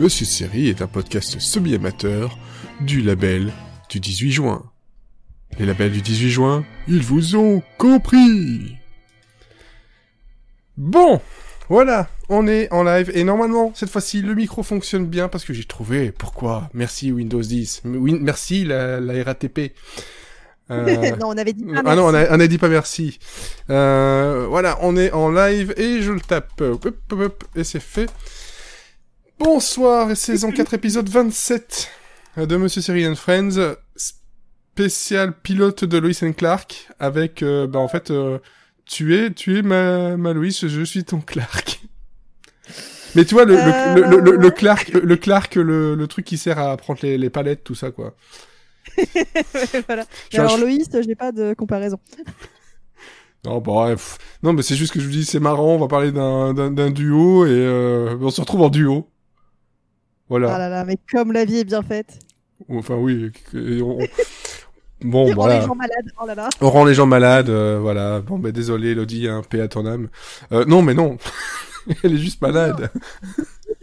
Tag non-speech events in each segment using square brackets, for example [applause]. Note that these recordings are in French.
Monsieur Série est un podcast semi-amateur du label du 18 juin. Les labels du 18 juin, ils vous ont compris Bon, voilà, on est en live et normalement, cette fois-ci, le micro fonctionne bien parce que j'ai trouvé pourquoi. Merci Windows 10. Win- merci la, la RATP. Euh, [laughs] non, on avait dit pas ah non, on merci. a, on a dit pas merci. Euh, voilà, on est en live et je le tape. Et c'est fait. Bonsoir, et saison 4, épisode 27 de Monsieur Série and Friends, spécial pilote de Lois and Clark, avec, euh, bah en fait, euh, tu es, tu es ma, ma Lois, je suis ton Clark. Mais tu vois, le, le, le, le, Clark, le Clark, le, le truc qui sert à prendre les, les palettes, tout ça, quoi. [laughs] voilà. Je un Alors ch- Loïs, j'ai pas de comparaison. [laughs] Non, bref. Non, mais c'est juste que je vous dis, c'est marrant, on va parler d'un, d'un, d'un duo, et euh, on se retrouve en duo. Voilà. Ah là là, mais comme la vie est bien faite. Enfin, oui. on- on- Bon, [laughs] Il rend les gens malades. Oh là là. On rend les gens malades, euh, voilà. Bon, bah, désolé, Elodie, un paix à ton âme. Euh, non, mais non. [laughs] Elle est juste malade.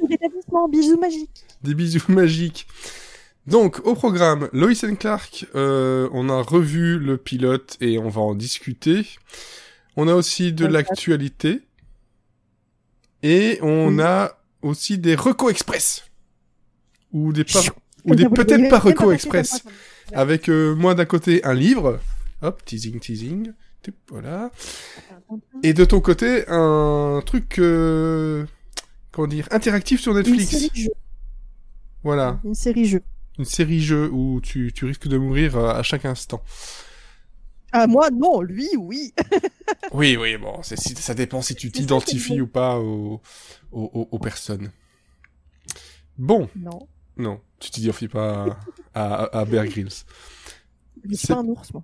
L'établissement, bijoux magiques. Des bisous magiques. Donc, au programme, Lois and Clark, euh, on a revu le pilote et on va en discuter. On a aussi de l'actualité. Et on Oui. a aussi des recos express. Ou des, par- ou des [laughs] peut-être passé express. Avec euh, moi d'un côté un livre. Hop, teasing, teasing. Voilà. Et de ton côté, un truc, euh, comment dire, interactif sur Une Netflix. série jeu. Voilà. Une série jeu. Une série jeu où tu, tu risques de mourir euh, à chaque instant. Ah moi non, lui oui. [laughs] Oui, oui, bon, si- ça dépend si tu t'identifies ou pas aux, aux, aux- aux personnes. Bon, Non, non, tu t'identifies pas à, à, à Bear Grylls. je suis C'est- pas un ours moi.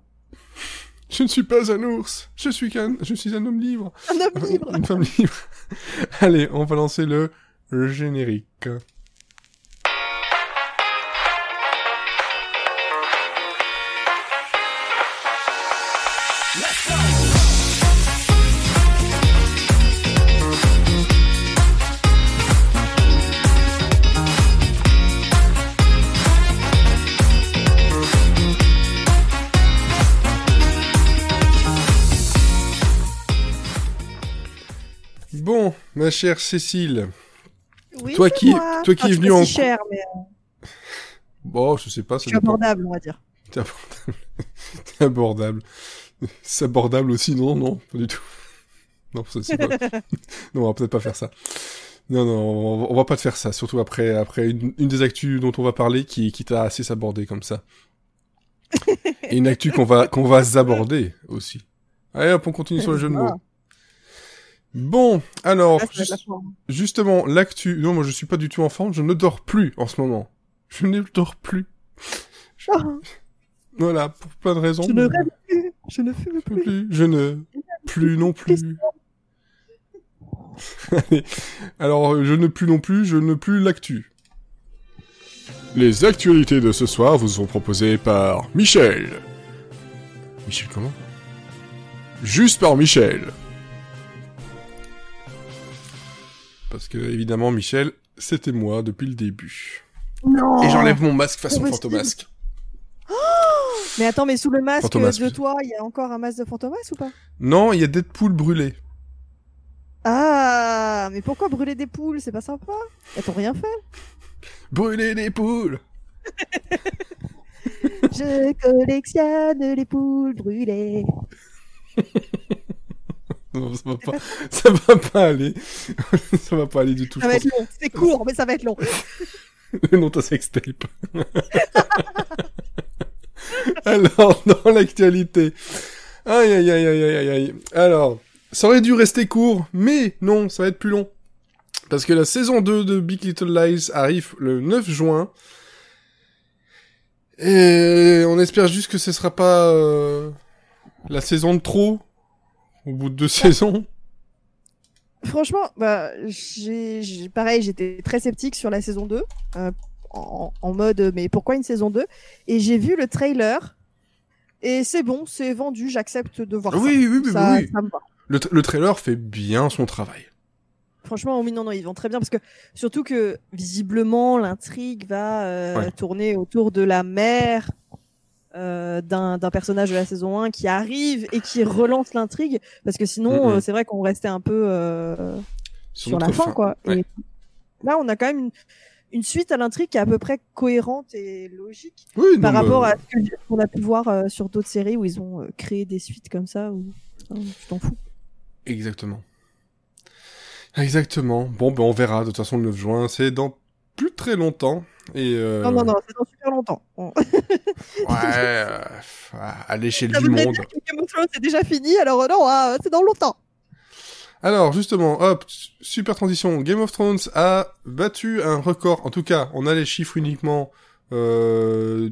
Je ne suis pas un ours, je suis qu'un, je suis un homme libre. Un homme libre. Une femme libre. Allez, on va lancer le générique. Ma chère Cécile, Oui, Toi qui- moi. toi qui Ah, es je suis venu pas en si cher, mais euh, bon, je sais pas, je ça suis dépend. abordable, on va dire. C'est abordable. [laughs] C'est abordable. C'est abordable aussi, non, non, pas du tout. Non, ça, c'est pas... [laughs] non, on va peut-être pas faire ça. Non, non, on va, pas te faire ça, surtout après, après une, une des actus dont on va parler qui, qui t'a assez s'aborder comme ça. [laughs] Et une actu qu'on va, qu'on va s'aborder aussi. Allez hop, on continue sur le jeu de mots. Bon, alors, Ah, la forme. justement, l'actu, non, moi je suis pas du tout enfant, je ne dors plus en ce moment. Je ne dors plus. Je- Ah, [laughs] Voilà, pour plein de raisons. je ne rêve plus. Je ne fume plus. plus. Je ne plus non plus. [laughs] Allez. Alors, euh, je ne plus non plus, je ne plus l'actu. Les actualités de ce soir vous sont proposées par Michel. Michel comment? Juste par Michel. Parce que, évidemment, Michel, c'était moi depuis le début. Non. Et j'enlève mon masque façon fantomasque. [gasps] Mais attends, mais sous le masque Fantomas, de toi, il y a encore un masque de Fantomas ou pas? Non, il y a Deadpool brûlé. Ah, mais pourquoi brûler des poules? C'est pas sympa Elles t'ont rien fait Brûler des poules [laughs] Je collectionne les poules brûlées. [laughs] Non, ça va pas, [laughs] ça va pas aller. [laughs] ça va pas aller du tout. Ça va être long. C'est court, mais ça va être long. Le nom de ta sextape. Alors, dans l'actualité. Aïe, aïe, aïe, aïe, aïe, aïe. Alors, ça aurait dû rester court, mais non, ça va être plus long. Parce que la saison 2 de Big Little Lies arrive le 9 juin. Et on espère juste que ce sera pas euh, la saison de trop au bout de deux saisons. Franchement, bah, j'ai, j'ai- pareil, j'étais très sceptique sur la saison 2. euh, en, en mode, mais pourquoi une saison 2 Et j'ai vu le trailer. Et c'est bon, c'est vendu, j'accepte de voir ça. Oui, oui, oui, ça, oui. ça me va. Le, le trailer fait bien son travail. Franchement, oui, non, non, ils vont très bien parce que surtout que visiblement l'intrigue va euh, Ouais. tourner autour de la mère euh, d'un personnage de la saison 1 qui arrive et qui relance l'intrigue parce que sinon, euh, c'est vrai qu'on restait un peu euh, sur, la fin, quoi. Ouais. Et là, on a quand même une, une suite à l'intrigue qui est à peu près cohérente et logique Oui, par non, rapport mais- à ce qu'on a pu voir euh, sur d'autres séries où ils ont euh, créé des suites comme ça. Ou enfin, tu t'en fous. Exactement. Exactement. Bon, ben on verra. De toute façon, le 9 juin, c'est dans plus très longtemps. Et euh... Non, non, non, c'est dans super longtemps. On- [laughs] Ouais, euh, à l'échelle du monde. Game of Thrones c'est déjà fini, alors euh, non, ah, c'est dans longtemps. Alors, justement, hop, super transition. Game of Thrones a battu un record. En tout cas, on a les chiffres uniquement euh,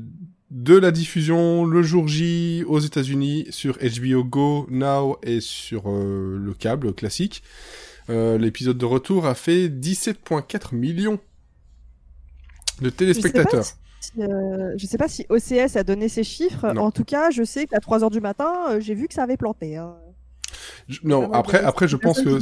de la diffusion le jour J aux États-Unis sur HBO Go, Now et sur euh, le câble classique. Euh, L'épisode de retour a fait 17,4 millions de téléspectateurs. Si, euh, je sais pas si OCS a donné ces chiffres. Non. En tout cas, je sais qu'à 3h du matin, euh, j'ai vu que ça avait planté. hein. Je- Non, après, après, je pense que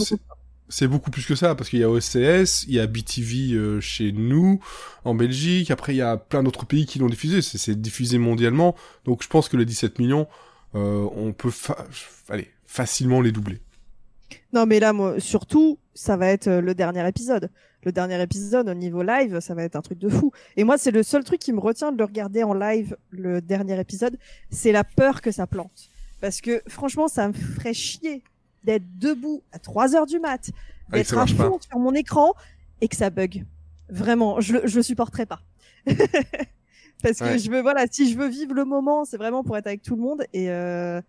c'est- beaucoup plus que ça, parce qu'il y a OCS, il y a BTV euh, chez nous, en Belgique, après il y a plein d'autres pays qui l'ont diffusé, c'est- diffusé mondialement, donc je pense que les 17 millions, euh, on peut fa- allez, facilement les doubler. Non, mais là, moi, surtout, ça va être euh, le dernier épisode. Le dernier épisode au niveau live, ça va être un truc de fou. Et moi, c'est le seul truc qui me retient de le regarder en live, le dernier épisode, c'est la peur que ça plante. Parce que franchement, ça me ferait chier d'être debout à 3 heures du mat, Ah, d'être à fond sur mon écran et que ça bug. Vraiment, je, le- je le supporterais pas. [laughs] Parce que Ouais. je veux, voilà, si je veux vivre le moment, c'est vraiment pour être avec tout le monde et euh,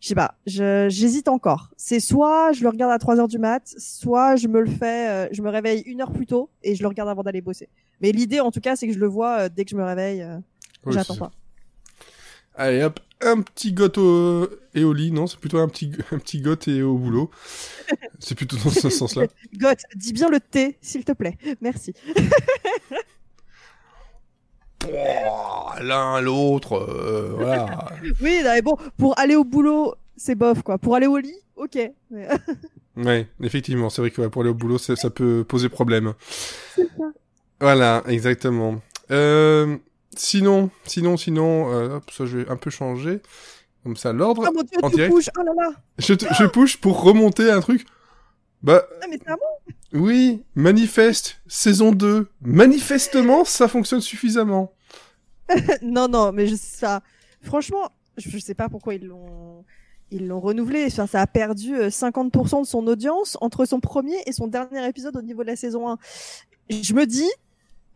je sais pas, j'hésite encore. C'est soit je le regarde à 3 heures du mat, soit je me le fais, euh, je me réveille une heure plus tôt et je le regarde avant d'aller bosser. Mais l'idée, en tout cas, c'est que je le vois euh, dès que je me réveille. euh, Oui, J'attends pas. Allez hop, un petit goth au... et au lit, non, c'est plutôt un petit, un petit goth et au boulot. c'est plutôt dans ce sens-là. [laughs] Goth, dis bien le T, s'il te plaît. Merci. [laughs] L'un, l'autre, euh, voilà. [laughs] Oui, non, mais bon, pour aller au boulot, c'est bof, quoi. Pour aller au lit, ok. Mais- [laughs] Ouais, effectivement, c'est vrai que ouais, pour aller au boulot, ça, peut poser problème. Voilà, exactement. Euh, sinon, sinon, sinon, euh, hop, ça je vais un peu changer. Comme ça, l'ordre. Ah mon dieu, en tu direct. bouges. Oh là là. Je, te- je push pour remonter un truc. Bah, Ah, mais c'est à moi. Oui, Manifeste, saison 2. Manifestement, ça fonctionne suffisamment. [laughs] non, non, mais je, ça, franchement, je, je sais pas pourquoi ils l'ont, ils l'ont renouvelé. Enfin, ça a perdu euh, 50% de son audience entre son premier et son dernier épisode au niveau de la saison 1. Je me dis,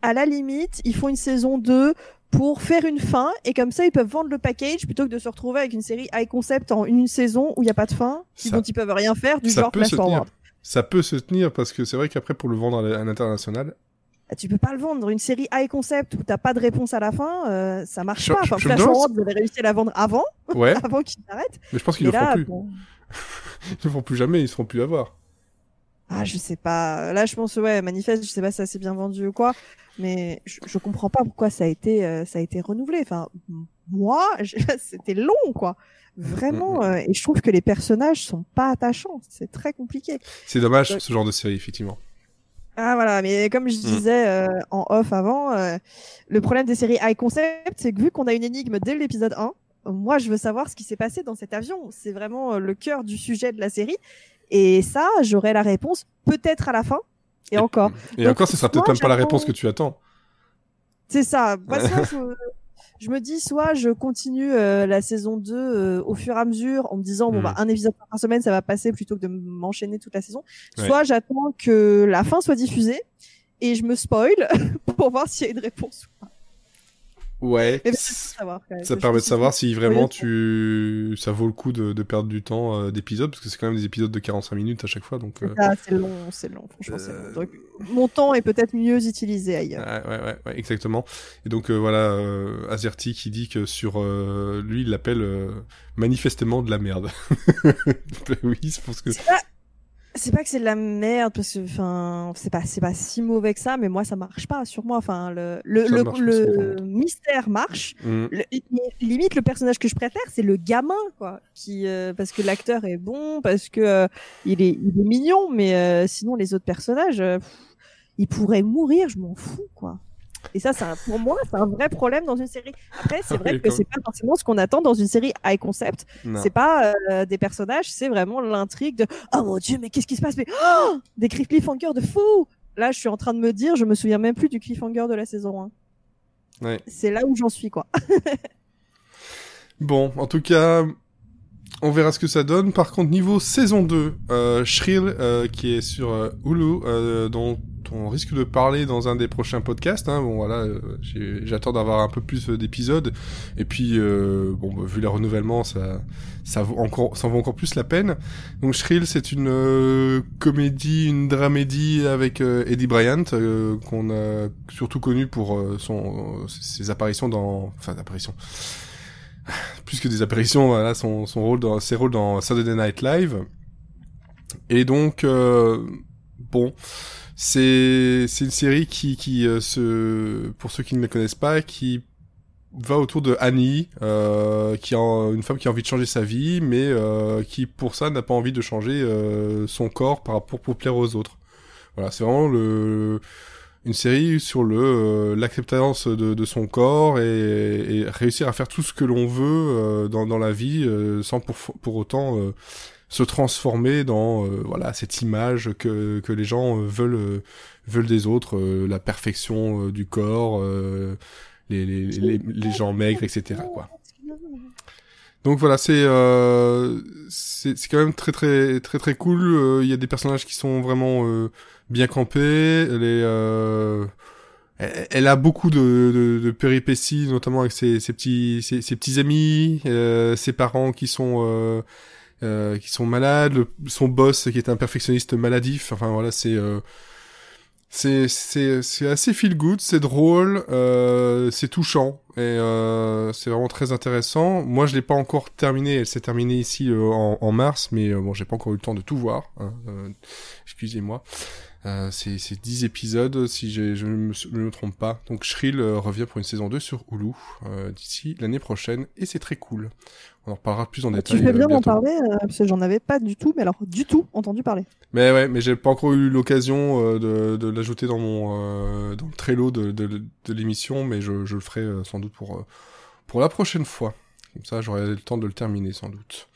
à la limite, ils font une saison 2 pour faire une fin et comme ça ils peuvent vendre le package plutôt que de se retrouver avec une série high concept en une saison où il n'y a pas de fin, Ça- dont ils peuvent rien faire du ça genre Flash. Forward. Ça peut se tenir parce que c'est vrai qu'après, pour le vendre à l'international, Ah, Tu peux pas le vendre. Une série high concept où t'as pas de réponse à la fin, euh, ça marche Je- pas. Enfin, je Flash Forward, vous avez réussi à la vendre avant, ouais, [laughs] avant qu'il s'arrête. mais je pense qu'ils le feront plus. bon, [laughs] Ils le feront plus jamais, ils seront plus à voir. ah, je sais pas. Là, je pense, ouais, manifeste, je sais pas si ça s'est bien vendu ou quoi, mais je, je comprends pas pourquoi ça a été, euh, ça a été renouvelé. Enfin, moi, [laughs] c'était long, quoi. Vraiment, Mm, euh, et je trouve que les personnages sont pas attachants. C'est très compliqué. C'est dommage, Ouais. ce genre de série, effectivement. Ah voilà, mais comme je Mm. disais euh, en off avant, euh, le problème des séries high concept, c'est que vu qu'on a une énigme dès l'épisode 1, euh, moi je veux savoir ce qui s'est passé dans cet avion. C'est vraiment euh, le cœur du sujet de la série. Et ça, j'aurai la réponse peut-être à la fin. Et encore. Et Donc, encore, ce sera peut-être même pas la réponse que tu attends. C'est ça. Moi, [laughs] soit je, je me dis, soit je continue euh, la saison 2 euh, au fur et à mesure en me disant, bon, Mm. bah, un épisode par semaine, ça va passer plutôt que de m'enchaîner toute la saison. Ouais. Soit j'attends que la fin soit diffusée et je me spoil [laughs] pour voir s'il y a une réponse. ou pas. Ouais. Mais c'est pour savoir, quand même. Ça permet me de savoir si vraiment tu ça vaut le coup de, de perdre du temps euh, d'épisodes parce que c'est quand même des épisodes de 45 minutes à chaque fois donc euh, Ah, c'est long, c'est long, franchement, c'est Euh, long. Donc, mon temps est peut-être mieux utilisé ailleurs. ouais, ouais, ouais, ouais, exactement et donc euh, voilà euh, Azerty qui dit que sur euh, lui il l'appelle euh, manifestement de la merde [laughs] oui je pense que C'est pas- c'est pas que c'est de la merde parce que enfin c'est pas c'est pas si mauvais que ça mais moi ça marche pas sur moi. Enfin le le, le, marche mystère marche. Mm. Le- limite le personnage que je préfère c'est le gamin quoi qui euh, parce que l'acteur est bon parce que euh, il est il est mignon mais euh, sinon les autres personnages euh, pff, ils pourraient mourir je m'en fous quoi et ça c'est pour moi c'est un vrai problème dans une série après c'est vrai Oui, que c'est pas forcément ce qu'on attend dans une série high concept c'est pas euh, des personnages, c'est vraiment l'intrigue de oh mon dieu, mais qu'est-ce qui se passe? Mais oh des cliffhangers de fou. Là, je suis en train de me dire, je me souviens même plus du cliffhanger de la saison 1. Ouais. C'est là où j'en suis quoi. [laughs] Bon, en tout cas, on verra ce que ça donne. Par contre, niveau saison 2, euh, Shrill, euh, qui est sur euh, Hulu, euh, dont on risque de parler dans un des prochains podcasts. Hein. Bon, voilà, euh, j'attends d'avoir un peu plus euh, d'épisodes. Et puis, bon, bah, vu les renouvellements, ça, ça vaut encore, ça vaut encore plus la peine. Donc, Shrill, c'est une comédie, une dramédie avec Eddie Bryant, qu'on a surtout connu pour son, ses apparitions dans, enfin, apparitions plus que des apparitions, voilà, son, son rôle dans, ses rôles dans Saturday Night Live. Et donc, euh, bon, c'est c'est une série qui, qui euh, se, pour ceux qui ne la connaissent pas, qui va autour de Annie, euh, qui a une femme qui a envie de changer sa vie, mais qui pour ça n'a pas envie de changer son corps par rapport pour plaire aux autres. Voilà, c'est vraiment le une série sur le euh, l'acceptance de, de son corps et, et réussir à faire tout ce que l'on veut euh, dans, dans la vie euh, sans pour, pour autant euh, se transformer dans euh, voilà cette image que, que les gens euh, veulent veulent des autres la perfection du corps les, les, les, les gens maigres etc quoi donc voilà, c'est euh, c'est quand même très très très très cool. Il y a des personnages qui sont vraiment euh, bien campés. Elle est euh, elle, a beaucoup de, de, de péripéties, notamment avec ses, ses petits ses, ses petits amis, euh, ses parents qui sont euh, euh, qui sont malades, le- son boss qui est un perfectionniste maladif. Enfin voilà, c'est euh, c'est c'est c'est assez feel good, c'est drôle, euh, c'est touchant et euh, c'est vraiment très intéressant. Moi, je l'ai pas encore terminé. Elle s'est terminée ici euh, en, mars, mais bon, j'ai pas encore eu le temps de tout voir. hein, Excusez-moi. Euh, c'est c'est 10 épisodes si je ne me, trompe pas. Donc Shrill euh, revient pour une saison 2 sur Hulu euh, d'ici l'année prochaine et c'est très cool. On en reparlera plus en détail. tu fais euh, bien d'en bientôt. parler euh, parce que j'en avais pas du tout, mais alors du tout entendu parler. Mais ouais, mais j'ai pas encore eu l'occasion euh, de, de l'ajouter dans mon euh, dans le Trello de, de, de l'émission, mais je, je le ferai euh, sans doute pour euh, pour la prochaine fois. Comme ça, j'aurai le temps de le terminer sans doute.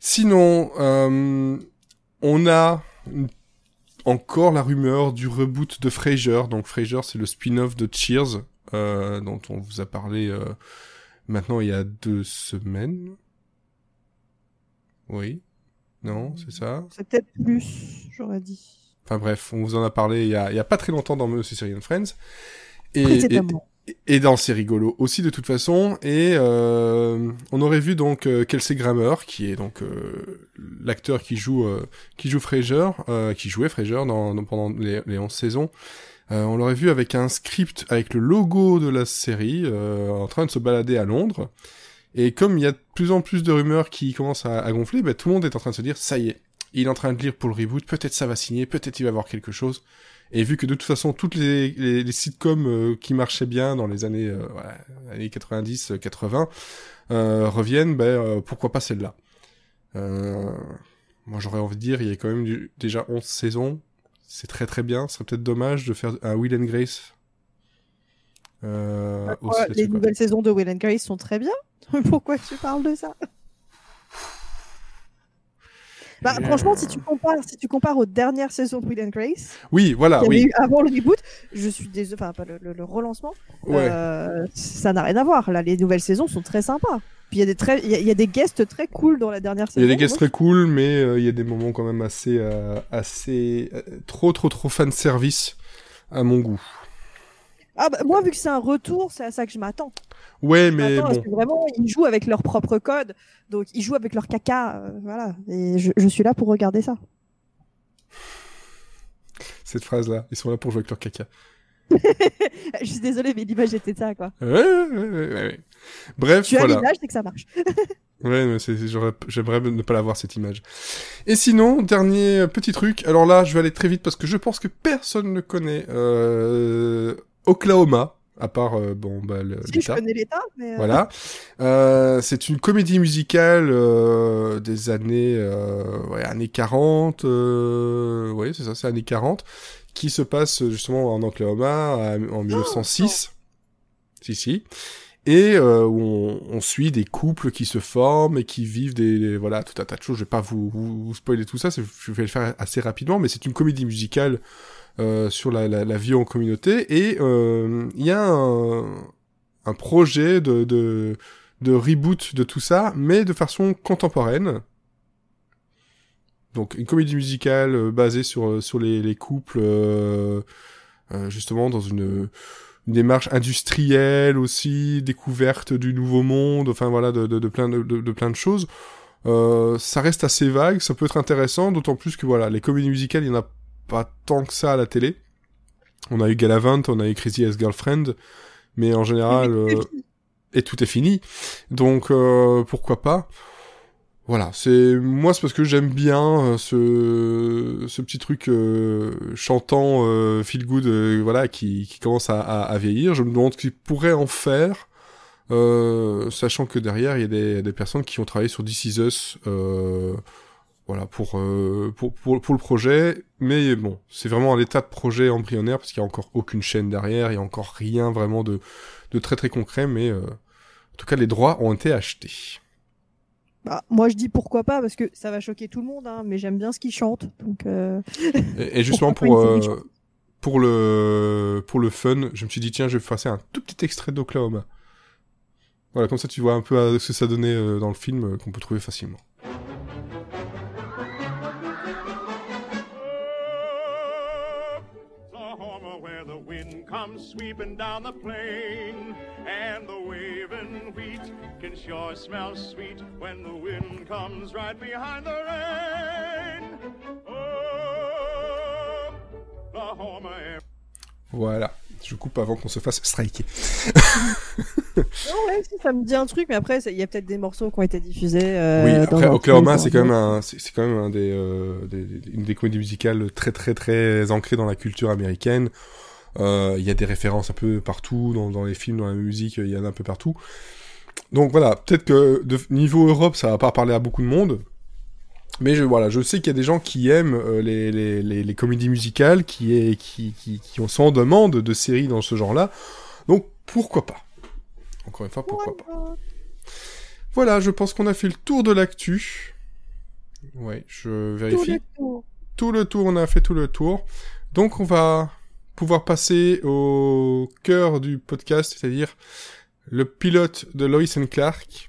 Sinon, euh, on a une- encore la rumeur du reboot de Frasier. Donc Frasier, c'est le spin-off de Cheers, euh, dont on vous a parlé euh, maintenant il y a deux semaines. Oui. Non, c'est ça? C'est peut-être plus, j'aurais dit. Enfin bref, on vous en a parlé il y a, il y a pas très longtemps dans Monsieur Serial and Friends. Et. Et dans C'est rigolo aussi de toute façon. Et euh, on aurait vu donc euh, Kelsey Grammer, qui est donc euh, l'acteur qui joue euh, qui joue Frasier, euh, qui jouait Frasier dans, pendant les, les 11 saisons. On l'aurait vu avec un script avec le logo de la série en train de se balader à Londres. Et comme il y a de plus en plus de rumeurs qui commencent à, à gonfler, bah, tout le monde est en train de se dire ça y est, il est en train de lire pour le reboot, peut-être ça va signer, peut-être il va avoir quelque chose. Et vu que de toute façon toutes les, les, les sitcoms euh, qui marchaient bien dans les années, euh, années 90, euh, 80 euh, reviennent, ben pourquoi pas celle-là. Moi j'aurais envie de dire, il y a quand même du- déjà 11 saisons, c'est très très bien. Ce serait peut-être dommage de faire un Will and Grace. Euh, aussi les nouvelles saisons de Will and Grace sont très bien. [laughs] Pourquoi tu parles de ça? Bah, Euh. Franchement, si tu compares, si tu compares aux dernières saisons de Will and Grace, Oui, voilà, oui. eu avant le reboot, je suis désolée, enfin pas le, le- le relancement, Ouais. euh, ça n'a rien à voir. Là, les nouvelles saisons sont très sympas. Puis il y a des très, il y, a- il y a des guests très cool dans la dernière Il saison. y a des guests très cool, mais euh, il y a des moments quand même assez, euh, assez euh, trop, trop, trop fan service à mon goût. Ah bah, moi, vu que c'est un retour, c'est à ça que je m'attends. Ouais, Je mais bon. que vraiment, ils jouent avec leur propre code. Donc, ils jouent avec leur caca. euh, voilà. Et je, je suis là pour regarder ça. Cette phrase-là, ils sont là pour jouer avec leur caca. [laughs] je suis désolée, mais l'image était ça, quoi. Ouais, ouais, ouais, ouais. Bref, Tu as voilà. l'image, c'est que ça marche. [laughs] Ouais, j'aimerais ne pas l'avoir cette image. Et sinon, dernier petit truc. Alors là, je vais aller très vite parce que je pense que personne ne connaît euh, Oklahoma, à part euh, bon bah le, Si je connais l'état, mais. euh, Voilà. Euh, c'est une comédie musicale euh, des années euh, ouais, années 40. Euh, ouais, c'est ça, c'est années 40 qui se passe justement en Oklahoma en 1906. si si. Et euh, où on, on suit des couples qui se forment et qui vivent des, des- voilà tout un tas de choses. Je vais pas vous, vous, vous spoiler tout ça, c'est- je vais le faire assez rapidement, mais c'est une comédie musicale sur la, la, la vie en communauté et euh, il y a un, un projet de, de de reboot de tout ça, mais de façon contemporaine. Donc une comédie musicale euh, basée sur sur les, les couples euh, euh, justement dans une une démarche industrielle aussi, découverte du nouveau monde, enfin voilà, de, de, de plein de, de plein de choses. Euh, ça reste assez vague, ça peut être intéressant, d'autant plus que voilà, les comédies musicales, il y en a pas tant que ça à la télé. On a eu Galavant, on a eu Crazy Ex-Girlfriend, mais en général, euh, et tout est fini. Donc euh, pourquoi pas? Voilà, c'est moi c'est parce que j'aime bien euh, ce ce petit truc euh, chantant euh, feel good voilà qui qui commence à, à, à vieillir. Je me demande ce qu'ils pourraient en faire. Euh, sachant que derrière il y a des, des personnes qui ont travaillé sur This Is Us euh, voilà pour, euh, pour pour pour le projet. Mais bon c'est vraiment à l'état de projet embryonnaire parce qu'il y a encore aucune chaîne derrière. Il y a encore rien vraiment de de très très concret. Mais euh, en tout cas les droits ont été achetés. Bah, moi, je dis pourquoi pas, parce que ça va choquer tout le monde, hein, mais j'aime bien ce qu'ils chantent. Donc, euh, et, et justement pour euh, pour le pour le fun je me suis dit tiens je vais passer un tout petit extrait d'Oklahoma. Voilà comme ça tu vois un peu ce que ça donnait euh, dans le film euh, qu'on peut trouver facilement comes sweeping down the plain, and the waving wheat can sure smell sweet when the wind comes right behind the rain. Oh, Oklahoma, voilà je coupe avant qu'on se fasse striker Non, ouais, si, ça me dit un truc, mais après, il y a peut-être des morceaux qui ont été diffusés. euh, Oui, après Oklahoma, c'est quand même un- c'est quand même un des, euh, des, des- une des comédies musicales très très très ancrées dans la culture américaine. Euh, Il y a des références un peu partout dans, dans les films, dans la musique, il y en a un peu partout. Donc voilà, peut-être que de niveau Europe, ça va pas parler à beaucoup de monde. Mais je, voilà, je sais qu'il y a des gens qui aiment euh, les, les, les, les comédies musicales, qui, est, qui, qui, qui sont en demande de séries dans ce genre-là. Donc pourquoi pas? Encore une fois, pourquoi pas? Voilà, je pense qu'on a fait le tour de l'actu. Ouais, je Tout vérifie. le tour. Tout le tour, on a fait tout le tour. Donc on va pouvoir passer au cœur du podcast, c'est-à-dire le pilote de Lois and Clark.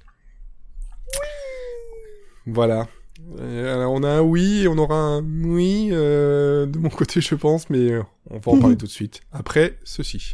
Voilà. Euh, alors, on a un oui et on aura un oui euh, de mon côté, je pense, mais euh, on va en parler [laughs] tout de suite. Après ceci.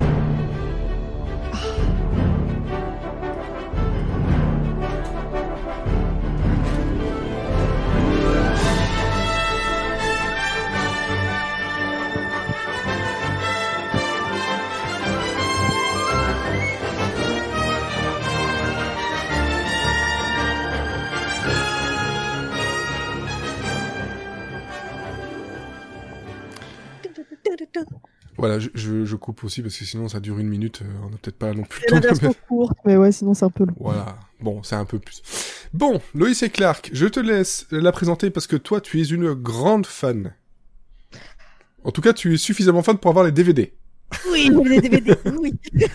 Voilà, je, je, je coupe aussi parce que sinon ça dure une minute. euh, on n'a peut-être pas non plus C'est la [laughs] version courte, mais ouais, sinon c'est un peu long. Voilà. Bon, c'est un peu plus. Bon, Loïs et Clark, je te laisse la présenter parce que toi, tu es une grande fan. En tout cas, tu es suffisamment fan pour avoir les DVD. Oui, les DVD, oui. [laughs]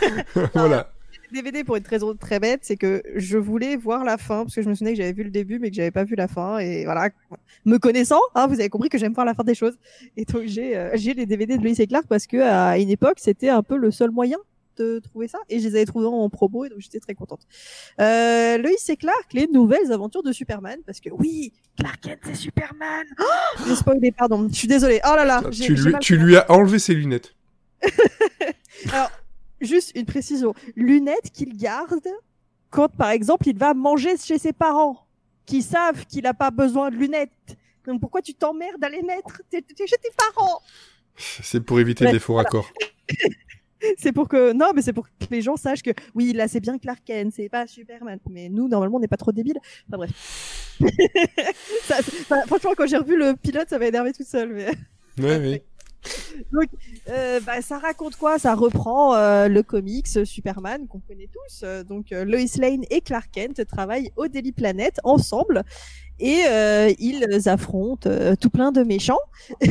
voilà. [laughs] DVD pour une raison très bête, c'est que je voulais voir la fin, parce que je me souvenais que j'avais vu le début, mais que j'avais pas vu la fin. Et voilà, me connaissant, hein, vous avez compris que j'aime voir la fin des choses. Et donc j'ai euh, j'ai les DVD de Lois et Clark parce que à une époque, c'était un peu le seul moyen de trouver ça. Et je les avais trouvés en promo, et donc j'étais très contente. Euh, et Clark, les nouvelles aventures de Superman, parce que oui, Clark Kent, c'est Superman. [gasps] Oh j'ai spoilé, pardon. Je suis désolée. Oh là là. Tu lui, tu lui as enlevé ses lunettes. [laughs] [laughs] Juste une précision. Lunettes qu'il garde quand, par exemple, il va manger chez ses parents, qui savent qu'il n'a pas besoin de lunettes. Donc pourquoi tu t'emmerdes à les mettre? T'es chez tes parents. C'est pour éviter Ouais, les faux raccords. [laughs] c'est pour que non, mais c'est pour que les gens sachent que oui, là c'est bien Clark Kent, c'est pas Superman. Mais nous, normalement, on n'est pas trop débiles. Enfin bref. [laughs] Ça, enfin, franchement, quand j'ai revu le pilote, ça m'a énervé tout seul. Mais... Ouais, oui. [laughs] Donc, euh, bah, ça raconte quoi? Ça reprend euh, le comics Superman qu'on connaît tous. Donc, euh, Lois Lane et Clark Kent travaillent au Daily Planet ensemble et euh, ils affrontent euh, tout plein de méchants. [laughs]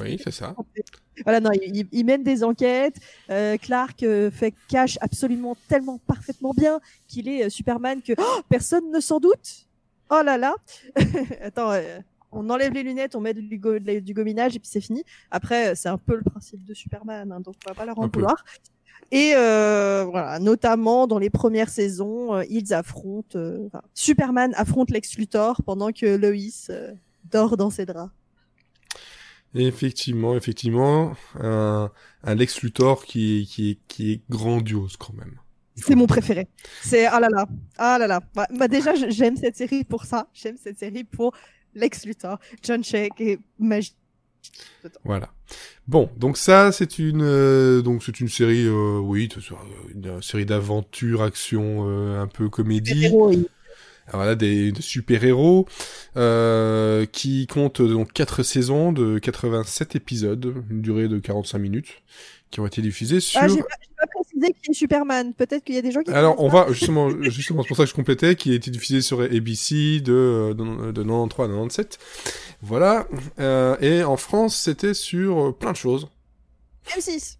Oui, c'est ça. Voilà, non, ils, ils mènent des enquêtes. Clark fait cache absolument tellement parfaitement bien qu'il est Superman que oh, personne ne s'en doute. Oh là là. [laughs] Attends, on enlève les lunettes, on met du, go- du gominage et puis c'est fini. Après, euh, c'est un peu le principe de Superman, hein, donc on va pas leur en vouloir. Et euh, voilà, notamment dans les premières saisons, euh, ils affrontent. euh, enfin, Superman affronte Lex Luthor pendant que Lois dort dans ses draps. Effectivement, effectivement, un, un Lex Luthor qui, est- qui, qui est grandiose quand même. C'est mon préféré. C'est ah là là, ah là là. Bah, bah, déjà j'aime cette série pour ça. J'aime cette série pour Lex Luthor, John Shake et magie. Voilà. Bon, donc ça, c'est une, euh, donc c'est une série, euh, oui, euh, une série d'aventure, action, euh, un peu comédie. Héroïque. Ah, Voilà, des, des super-héros euh, qui comptent donc quatre saisons de 87 épisodes, une durée de 45 minutes, qui ont été diffusés sur. Ah, j'ai pas, précisé qui est Superman. Peut-être qu'il y a des gens qui. Alors, on va justement, [laughs] justement, c'est pour ça que je complétais, qui a été diffusé sur ABC de, euh, de, de 93 à 97. Voilà. Euh, et en France, c'était sur euh, plein de choses. pas. M6.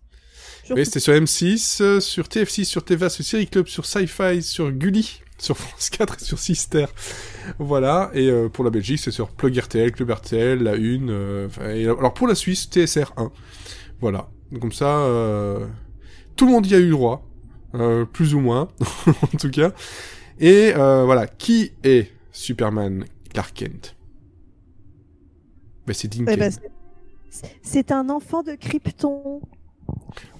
Oui, c'était sur M6, euh, sur TF6, sur TVA, sur Série Club, sur Sci-Fi, sur Gulli, sur France 4 et sur Sister. Voilà. Et euh, pour la Belgique, c'est sur Plug RTL, Club RTL, La Une. euh, et alors pour la Suisse, TSR 1. Voilà. Donc, comme ça, euh, tout le monde y a eu droit. Euh, plus ou moins, [laughs] en tout cas. Et euh, voilà. Qui est Superman Clark Kent? Ben, C'est Dean Eh ben, c'est- un enfant de Krypton.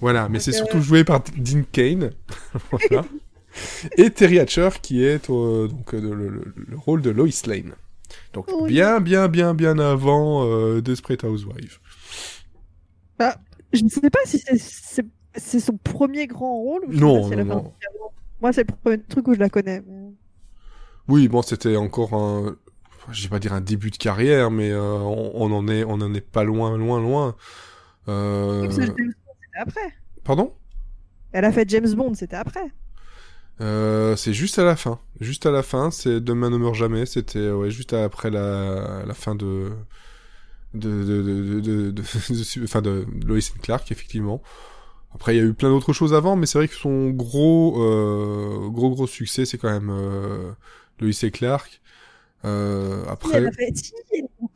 Voilà, mais c'est euh, surtout joué par Dean Kane. [laughs] voilà. Et Terry Hatcher qui est euh, donc le, le- le rôle de Lois Lane. Donc Oui. bien, bien, bien, bien avant euh, Desperate Housewives. Je ne sais pas si c'est- c'est son premier grand rôle. Ou Non, si non. Moi, c'est le premier truc où je la connais. mais- Oui, bon, c'était encore un, je vais pas dire un début de carrière, mais euh, on, on en est, on en est pas loin, loin, loin. Euh... C'était après. Pardon Elle a fait James Bond, c'était après. Euh, c'est juste à la fin. Juste à la fin, c'est Demain ne meurt jamais. C'était euh, ouais, juste après la, la fin de de de de de, de, de- de Lois Clark effectivement. Après, il y a eu plein d'autres choses avant, mais c'est vrai que son gros euh, gros gros succès, c'est quand même euh, Lois et Clark. Euh, après, elle a fait si,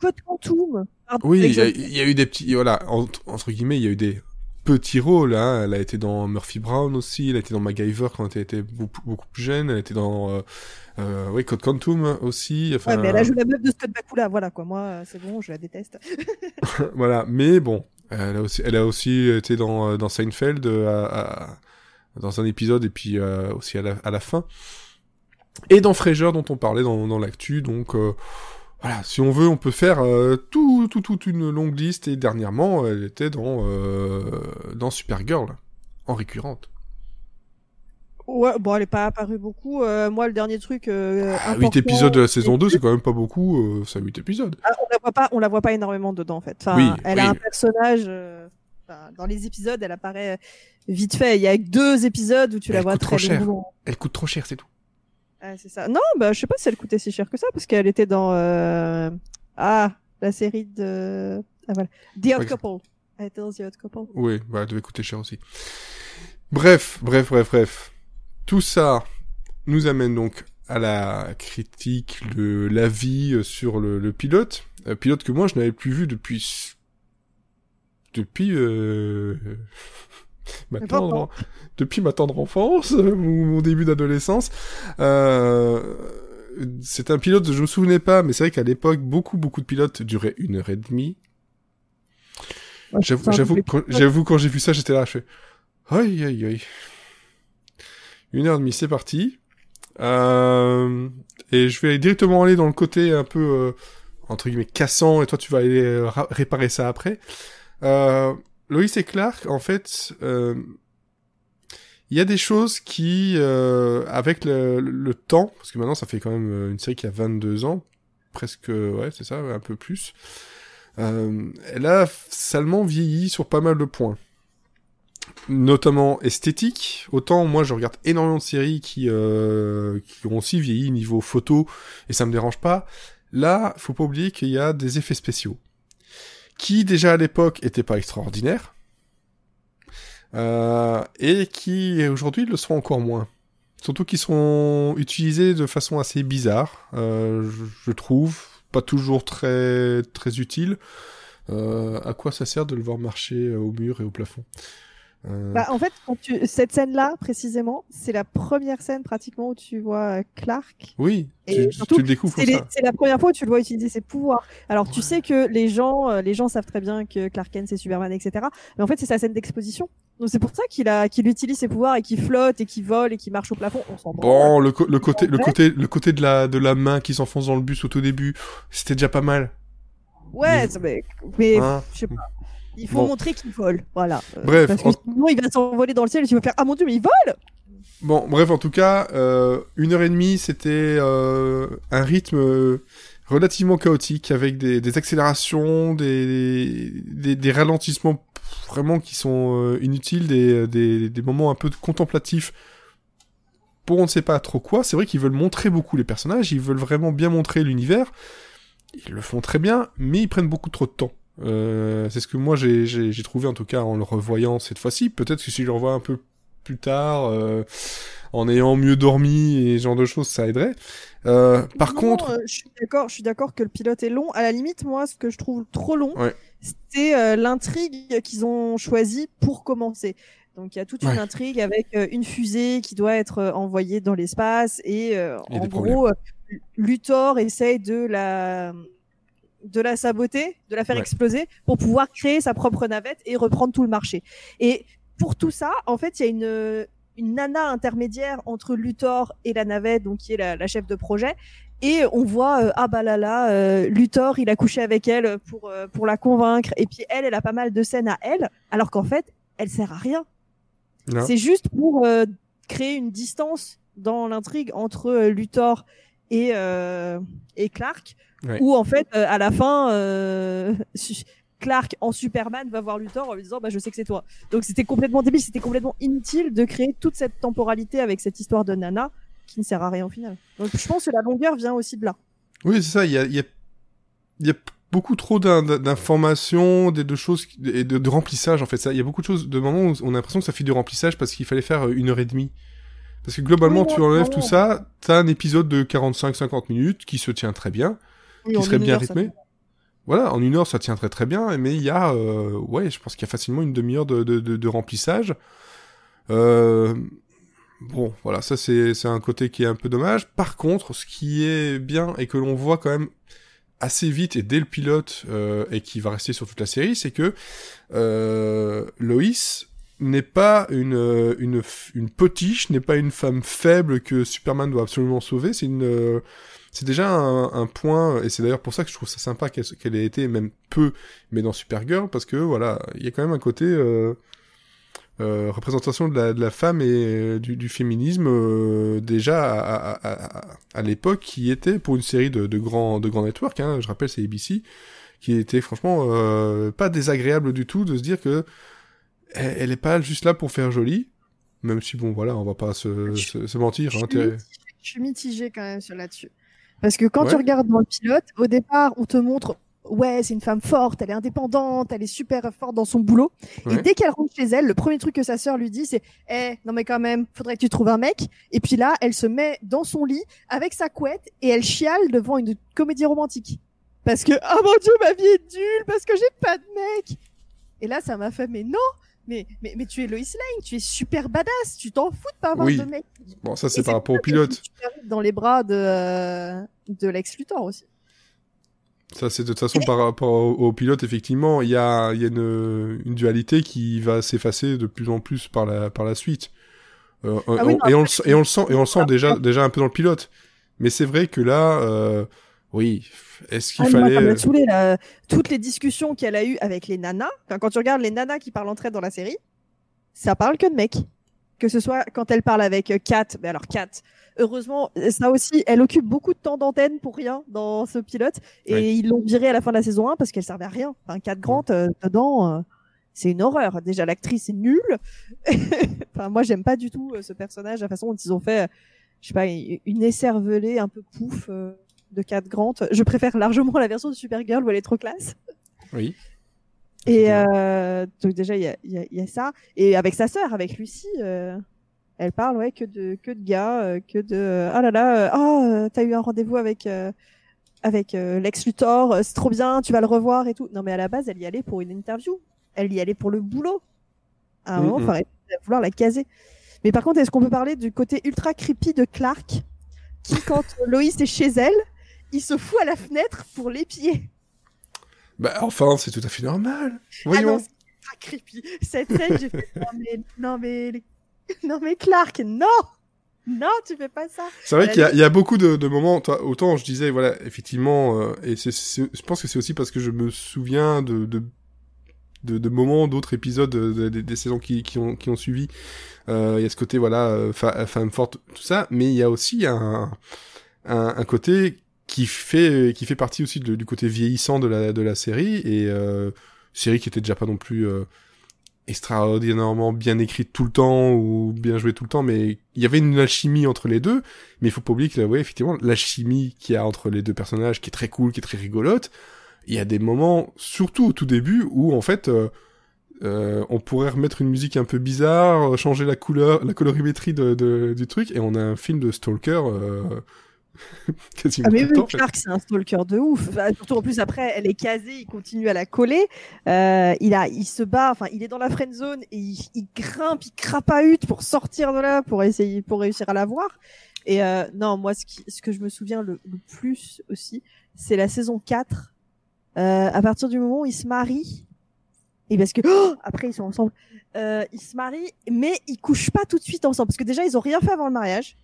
Code Quantum. Pardon, oui, il y, a- il y a eu des petits, voilà, entre, entre guillemets, il y a eu des petits rôles. Hein. Elle a été dans Murphy Brown aussi, elle a été dans MacGyver quand elle était beaucoup, beaucoup plus jeune, elle a été dans, euh, euh, oui, Code Quantum aussi. Enfin, Ouais, mais elle a joué la meuf de Scott Bakula, voilà quoi. Moi, euh, c'est bon, je la déteste. [laughs] voilà. Mais bon, elle a aussi, elle a aussi été dans, euh, dans Seinfeld euh, à- à- dans un épisode et puis euh, aussi à la, à la fin. Et dans Frasier dont on parlait dans, dans l'actu. Donc euh, voilà, si on veut, on peut faire euh, tout, tout, toute une longue liste. Et dernièrement, elle était dans, euh, dans Supergirl en récurrente. Ouais, bon, elle est pas apparue beaucoup. Euh, moi, le dernier truc. Euh, Ah, important, 8 épisodes de la saison 2, que- c'est quand même pas beaucoup. Euh, ça 8 épisodes. Ah, on la voit pas, on la voit pas énormément dedans en fait. Enfin, Oui, elle oui. a un personnage. euh, enfin, dans les épisodes, elle apparaît vite fait. Il y a que deux épisodes où tu Elle la vois très trop cher. Elle coûte trop cher, c'est tout. Ouais, c'est ça. Non, bah je sais pas si elle coûtait si cher que ça parce qu'elle était dans euh... ah la série de ah, voilà The Odd. Couple. I tell The Odd Couple. Oui, bah, elle devait coûter cher aussi. Bref, bref, bref, bref. Tout ça nous amène donc à la critique, le l'avis euh, sur le, le pilote. Un pilote que moi je n'avais plus vu depuis depuis euh... [laughs] ma tendre... depuis ma tendre enfance, euh, mon, mon début d'adolescence. Euh... C'est un pilote, je me souvenais pas, mais c'est vrai qu'à l'époque, beaucoup, beaucoup de pilotes duraient une heure et demie. Ouais, J'avoue, quand, j'avoue, quand j'ai vu ça, j'étais là, je fais, aïe, aïe, aïe. Une heure et demie, c'est parti. Euh, et je vais directement aller dans le côté un peu, euh, entre guillemets, cassant, et toi, tu vas aller euh, réparer ça après. Euh, Loïs et Clark, en fait, euh, il y a des choses qui, avec le, le temps, parce que maintenant ça fait quand même une série qui a 22 ans, presque, ouais, c'est ça, un peu plus, elle a salement vieilli sur pas mal de points. Notamment esthétique. Autant moi je regarde énormément de séries qui, euh, qui ont aussi vieilli niveau photo et ça me dérange pas. Là, faut pas oublier qu'il y a des effets spéciaux qui déjà à l'époque étaient pas extraordinaires euh, et qui aujourd'hui le sont encore moins. Surtout qu'ils sont utilisés de façon assez bizarre, euh, je, je trouve, pas toujours très très utile. Euh, à quoi ça sert de le voir marcher au mur et au plafond? Euh, Bah, en fait, quand tu... cette scène-là, précisément, c'est la première scène pratiquement où tu vois euh, Clark. Oui, Et tu, surtout, tu le découvres C'est les- la première fois où tu le vois utiliser ses pouvoirs. Alors, tu sais que les gens, euh, les gens savent très bien que Clark Kent c'est Superman, etc. Mais en fait, c'est sa scène d'exposition. Donc, c'est pour ça qu'il a, qu'il utilise ses pouvoirs et qu'il flotte et qu'il vole et qu'il marche au plafond. On s'en branle. Bon, le, co- le côté, le côté, le côté de la, de la main qui s'enfonce dans le bus au tout début, c'était déjà pas mal. Ouais, mais- ça- mais, mais Hein je sais pas. Il faut Bon. montrer qu'il vole. Voilà. Euh, Bref, Parce que en- sinon, il va s'envoler dans le ciel et tu vas faire Ah mon dieu, mais il vole Bon, bref, en tout cas, euh, une heure et demie, c'était euh, un rythme relativement chaotique avec des, des accélérations, des, des, des ralentissements vraiment qui sont inutiles, des moments un peu contemplatifs pour on ne sait pas trop quoi. C'est vrai qu'ils veulent montrer beaucoup les personnages, ils veulent vraiment bien montrer l'univers. Ils le font très bien, mais ils prennent beaucoup trop de temps. Euh, c'est ce que moi j'ai trouvé en tout cas en le revoyant cette fois-ci. Peut-être que si je le revois un peu plus tard, euh, en ayant mieux dormi et ce genre de choses, ça aiderait. Euh, par Non, contre, euh, je suis d'accord, je suis d'accord que le pilote est long. À la limite, moi, ce que je trouve trop long, Ouais. c'est euh, l'intrigue qu'ils ont choisie pour commencer. Donc il y a toute une Ouais. intrigue avec une fusée qui doit être envoyée dans l'espace et euh, en gros, Luthor essaye de la de la saboter, de la faire Ouais. exploser pour pouvoir créer sa propre navette et reprendre tout le marché. Et pour tout ça, en fait, il y a une une nana intermédiaire entre Luthor et la navette, donc qui est la, la chef de projet. Et on voit euh, ah bah là là, euh, Luthor, il a couché avec elle pour euh, pour la convaincre. Et puis elle, elle a pas mal de scènes à elle, alors qu'en fait, elle sert à rien. C'est juste pour créer une distance dans l'intrigue entre Luthor et euh, et Clark, Ouais. où en fait euh, à la fin. Euh, Clark en Superman va voir Luthor en lui disant bah je sais que c'est toi. Donc c'était complètement débile, c'était complètement inutile de créer toute cette temporalité avec cette histoire de Nana qui ne sert à rien au final. Donc je pense que la longueur vient aussi de là. oui, c'est ça. Il y a, il y a, il y a beaucoup trop d'in- d'informations, de, de choses et de, de remplissage en fait. Ça, il y a beaucoup de choses, de moments où on a l'impression que ça fait du remplissage parce qu'il fallait faire euh, une heure et demie. Parce que globalement, Oui, tu enlèves non, tout non. ça, t'as un épisode de 45-50 minutes qui se tient très bien. Oui, qui serait bien heure, rythmé. Voilà, en une heure, ça tient très très bien, mais il y a, euh, ouais, je pense qu'il y a facilement une demi-heure de, de, de, de remplissage. Euh, bon, voilà, ça c'est c'est un côté qui est un peu dommage. Par contre, ce qui est bien et que l'on voit quand même assez vite et dès le pilote euh, et qui va rester sur toute la série, c'est que euh, Loïs n'est pas une, euh, une, une potiche, n'est pas une femme faible que Superman doit absolument sauver, c'est une... c'est déjà un, un point, et c'est d'ailleurs pour ça que je trouve ça sympa qu'elle ait été, même peu, mais dans Supergirl, parce que voilà, il y a quand même un côté euh, euh, représentation de la, de la femme et euh, du, du féminisme euh, déjà à, à, à, à l'époque qui était pour une série de, de grands de grands networks, hein, je rappelle c'est ABC, qui était franchement pas désagréable du tout de se dire que elle, elle est pas juste là pour faire joli, même si bon voilà, on va pas se, se, se mentir. Je Hein, suis, t'es- mitigée, je suis mitigée quand même sur là-dessus. Parce que quand tu regardes dans le pilote, au départ, on te montre, ouais, c'est une femme forte, elle est indépendante, elle est super forte dans son boulot. Et dès qu'elle rentre chez elle, le premier truc que sa sœur lui dit, c'est, eh, non mais quand même, faudrait que tu trouves un mec. Et puis là, elle se met dans son lit avec sa couette et elle chiale devant une comédie romantique. Parce que, oh mon dieu, ma vie est nulle, parce que j'ai pas de mec. Et là, ça m'a fait, mais non, mais, mais, mais tu es Lois Lane, tu es super badass, tu t'en fous de pas avoir Oui. de mec. Bon, ça c'est par rapport au pilote. Dans les bras de, euh, de Lex Luthor aussi. Ça, c'est de toute façon par rapport au, au pilote, effectivement, il y a, y a une, une dualité qui va s'effacer de plus en plus par la, par la suite. Euh, Ah oui, on- non, et, on le, sent- et on le sent, et on le sent déjà, déjà un peu dans le pilote. Mais c'est vrai que là, euh, oui, est-ce qu'il Ah, moi, fallait... ça m'a saoulé, là. Toutes les discussions qu'elle a eues avec les nanas, enfin, quand tu regardes les nanas qui parlent entre elles dans la série, ça parle que de mecs. Que ce soit quand elle parle avec euh, Kat, mais alors Kat, heureusement, ça aussi, elle occupe beaucoup de temps d'antenne pour rien dans ce pilote. Et Oui. ils l'ont virée à la fin de la saison 1 parce qu'elle servait à rien. Enfin, Kat Grant, euh, dedans, euh, c'est une horreur. Déjà, l'actrice est nulle. [laughs] enfin, moi, j'aime pas du tout euh, ce personnage, la façon dont ils ont fait, euh, je sais pas, une écervelée un peu pouf euh, de Kat Grant. Je préfère largement la version de Supergirl où elle est trop classe. Oui. Et euh, donc déjà il y a, il y, a, il y a ça et avec sa sœur, avec Lucie, euh, elle parle ouais que de que de gars, euh, que de ah là là, euh, oh euh, t'as eu un rendez-vous avec euh, avec euh, Lex Luthor, euh, c'est trop bien, tu vas le revoir et tout. Non mais à la base elle y allait pour une interview, elle y allait pour le boulot. À un Mm, moment, va vouloir la caser. Mais par contre, est-ce qu'on peut parler du côté ultra creepy de Clark qui quand Loïs est chez elle, il se fout à la fenêtre pour l'épier. Bah, enfin, c'est tout à fait normal. Ah Voyons. non, c'est pas creepy. Cette scène, j'ai fait non mais non mais non mais Clark, non, non, tu fais pas ça. C'est vrai qu'il y, a- il y a beaucoup de, de moments. toi, autant je disais, voilà, effectivement, euh, et je pense que c'est aussi parce que je me souviens de de, de, de moments d'autres épisodes de- de- des- saisons qui, qui ont qui ont suivi. Euh, Il y a ce côté, voilà, euh, fa- femme forte, tout ça, mais il y a aussi un un, un côté qui fait qui fait partie aussi du côté vieillissant de la de la série. Et euh, série qui était déjà pas non plus euh, extraordinairement bien écrite tout le temps ou bien jouée tout le temps, mais il y avait une alchimie entre les deux. Mais il faut pas oublier que, ouais, effectivement, l'alchimie qu'il y a entre les deux personnages, qui est très cool, qui est très rigolote, il y a des moments, surtout au tout début, où en fait, euh, euh, on pourrait remettre une musique un peu bizarre, changer la couleur, la colorimétrie de, de- du truc, et on a un film de Stalker euh, [laughs] quasiment Ah mais oui, temps. Clark c'est un stalker de ouf. Surtout en plus après, elle est casée, il continue à la coller. Euh, il a, il se bat, enfin il est dans la friend zone et il, il grimpe, il crapahute pour sortir de là, pour essayer, pour réussir à la voir. Et euh, non, moi ce, qui, ce que je me souviens le, le plus aussi, c'est la saison 4. Euh, à partir du moment où ils se marient, et parce que oh, après ils sont ensemble, euh, ils se marient, mais ils couchent pas tout de suite ensemble parce que déjà ils ont rien fait avant le mariage.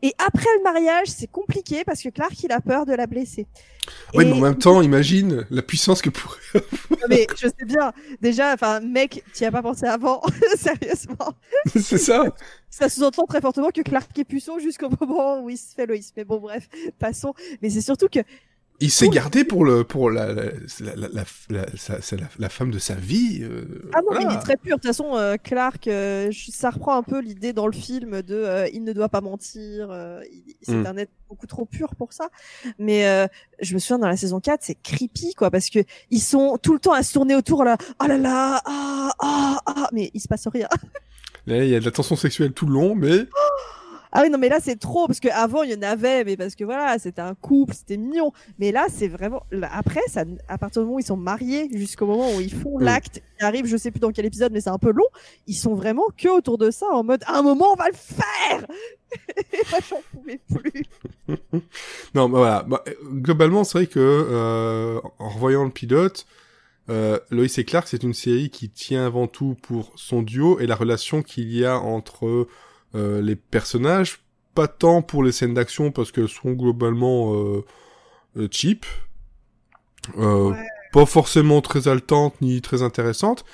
Et après le mariage, c'est compliqué parce que Clark il a peur de la blesser. Et- mais en même temps, imagine la puissance que pourrait [laughs] Non, mais je sais bien. Déjà, enfin, mec, tu y as pas pensé avant, [laughs] sérieusement. [laughs] c'est ça. Ça sous-entend très fortement que Clark est puceau jusqu'au moment où il se fait Loïs. Mais bon, bref, passons. Mais c'est surtout que Il s'est gardé pour le pour la la, la, la, la, la- femme de sa vie. euh, Ah non, voilà. il est très pur. De toute façon, euh, Clark, euh, ça reprend un peu l'idée dans le film de euh, il ne doit pas mentir. euh, c'est Mm. un être beaucoup trop pur pour ça. Mais euh, je me souviens dans la saison 4, c'est creepy quoi, parce que ils sont tout le temps à se tourner autour là. Oh là là, ah ah ah, mais il se passe rien. Là, il y a de la tension sexuelle tout le long, mais Ah oui, non, mais là, c'est trop, parce qu'avant, il y en avait, mais parce que voilà, c'était un couple, c'était mignon. Mais là, c'est vraiment. après, ça, à partir du moment où ils sont mariés, jusqu'au moment où ils font Mm. l'acte, qui arrive, je sais plus dans quel épisode, mais c'est un peu long, ils sont vraiment que autour de ça, en mode, à un moment, on va le faire [laughs] Et j'en pouvais plus. [laughs] non, bah voilà. Bah, euh, globalement, c'est vrai que euh, en revoyant le pilote, euh, Lois et Clark, c'est une série qui tient avant tout pour son duo et la relation qu'il y a entre les personnages, pas tant pour les scènes d'action parce qu'elles sont globalement euh, euh, cheap, euh, Ouais. pas forcément très haletantes ni très intéressantes,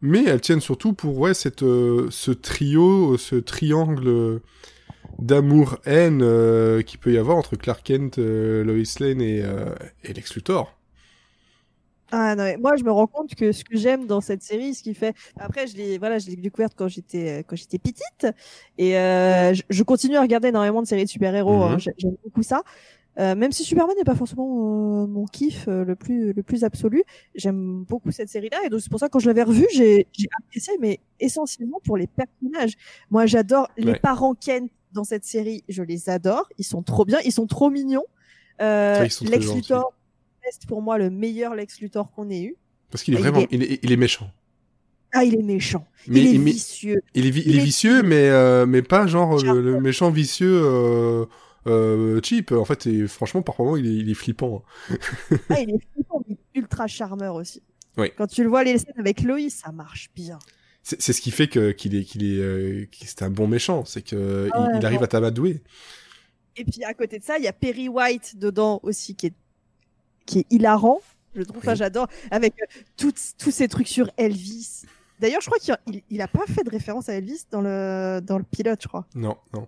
mais elles tiennent surtout pour ouais cette euh, ce trio, ce triangle euh, d'amour-haine euh, qu'il peut y avoir entre Clark Kent, euh, Lois Lane et, euh, et Lex Luthor. Ah non, moi, je me rends compte que ce que j'aime dans cette série, ce qui fait. Après, je l'ai, voilà, je l'ai découverte quand j'étais, euh, quand j'étais petite, et euh, je, je continue à regarder énormément de séries de super-héros. Mhm. hein, j'ai- j'aime beaucoup ça. Euh, même si Superman n'est pas forcément euh, mon kiff euh, le plus le plus absolu, j'aime beaucoup cette série-là et donc c'est pour ça que quand je l'avais revue, j'ai apprécié, mais essentiellement pour les personnages. Moi, j'adore les Ouais. parents Kent dans cette série, je les adore. Ils sont trop bien, ils sont trop mignons. Euh, Lex. Luthor reste pour moi le meilleur Lex Luthor qu'on ait eu. Parce qu'il est Il vraiment, est- il est, il est méchant. Ah, il est méchant. Mais il est mais- vicieux. il est, vi- il est vicieux, mais euh, mais pas genre le, Charmeur. le méchant vicieux euh, euh, cheap. En fait, et franchement, par moments, il est, il est flippant. [laughs] Ah, il est flippant, mais ultra charmeur aussi. Oui. Quand tu le vois les scènes avec Loïs, ça marche bien. C'est ce qui fait que qu'il est qu'il est euh, c'est un bon méchant, c'est que Ah ouais, il, il arrive bon. à t'amadouer. Et puis à côté de ça, il y a Perry White dedans aussi qui est qui est hilarant. Je trouve, enfin Oui. j'adore avec euh, tous ces trucs sur Elvis. D'ailleurs, je crois qu'il il, il a pas fait de référence à Elvis dans le dans le pilote, je crois. Non, non.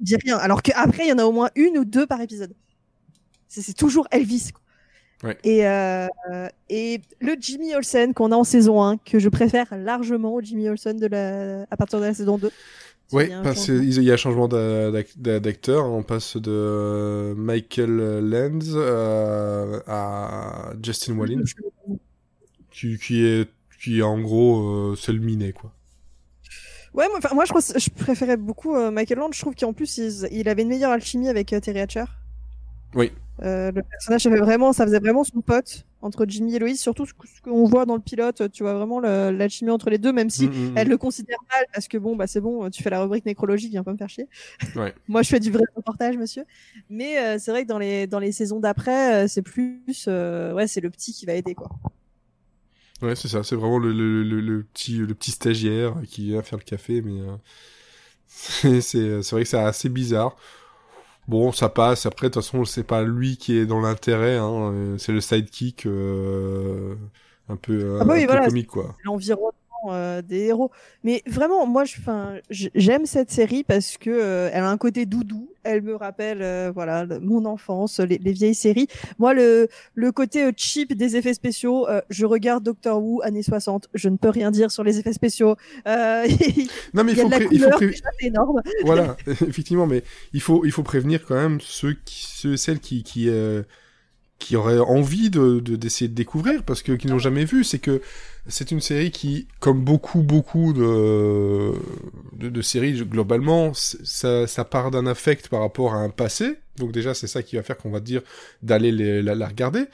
Dit rien. Alors qu'après, il y en a au moins une ou deux par épisode. C'est c'est toujours Elvis. quoi. Ouais. Et, euh, et le Jimmy Olsen qu'on a en saison 1, que je préfère largement au Jimmy Olsen de la... à partir de la saison 2. Oui, Il y a un parce changement. qu'il y a un changement d'a- d'ac- d'a- d'acteur. On passe de euh, Michael Lenz euh, à Justin Wallin, qui, qui est qui est en gros euh, c'est le minet quoi. Ouais, moi, enfin, moi je, crois, je préférais beaucoup euh, Michael Land. Je trouve qu'en plus, il, il avait une meilleure alchimie avec euh, Terry Hatcher. Oui. Euh, le personnage avait vraiment, ça faisait vraiment son pote entre Jimmy et Loïs, surtout ce, qu'on voit dans le pilote. Tu vois vraiment l'alchimie entre les deux, même si Mm, mm, mm. elle le considère mal parce que bon, bah c'est bon, tu fais la rubrique nécrologie, viens pas me faire chier. [laughs] Ouais. Moi, je fais du vrai reportage, monsieur. Mais euh, c'est vrai que dans les dans les saisons d'après, euh, c'est plus, euh, ouais, c'est le petit qui va aider quoi. Ouais, c'est ça. C'est vraiment le, le, le, le petit le petit stagiaire qui vient faire le café, mais [laughs] c'est vrai que c'est assez bizarre. Bon, ça passe. Après, de toute façon, c'est pas lui qui est dans l'intérêt. Hein. euh, C'est le sidekick euh, un peu, Ah bah oui, un peu comique, quoi. l'environnement euh, des héros. Mais vraiment, moi, j'aime cette série parce que euh, elle a un côté doudou. Elle me rappelle, euh, voilà, le- mon enfance, les, les vieilles séries. Moi, le le côté cheap des effets spéciaux, je regarde Doctor Who années 60. Je ne peux rien dire sur les effets spéciaux. Il [laughs] Non, mais il faut, pré- il faut couleur, pré- déjà, c'est énorme. voilà, [laughs] effectivement, mais il faut, il faut prévenir quand même ceux, qui, ceux et celles qui, qui, qui auraient envie de, de- d'essayer de découvrir parce que qui n'ont jamais vu. C'est que c'est une série qui, comme beaucoup, beaucoup de, de, de séries globalement, ça, ça part d'un affect par rapport à un passé. Donc déjà, c'est ça qui va faire qu'on va dire d'aller la, la regarder.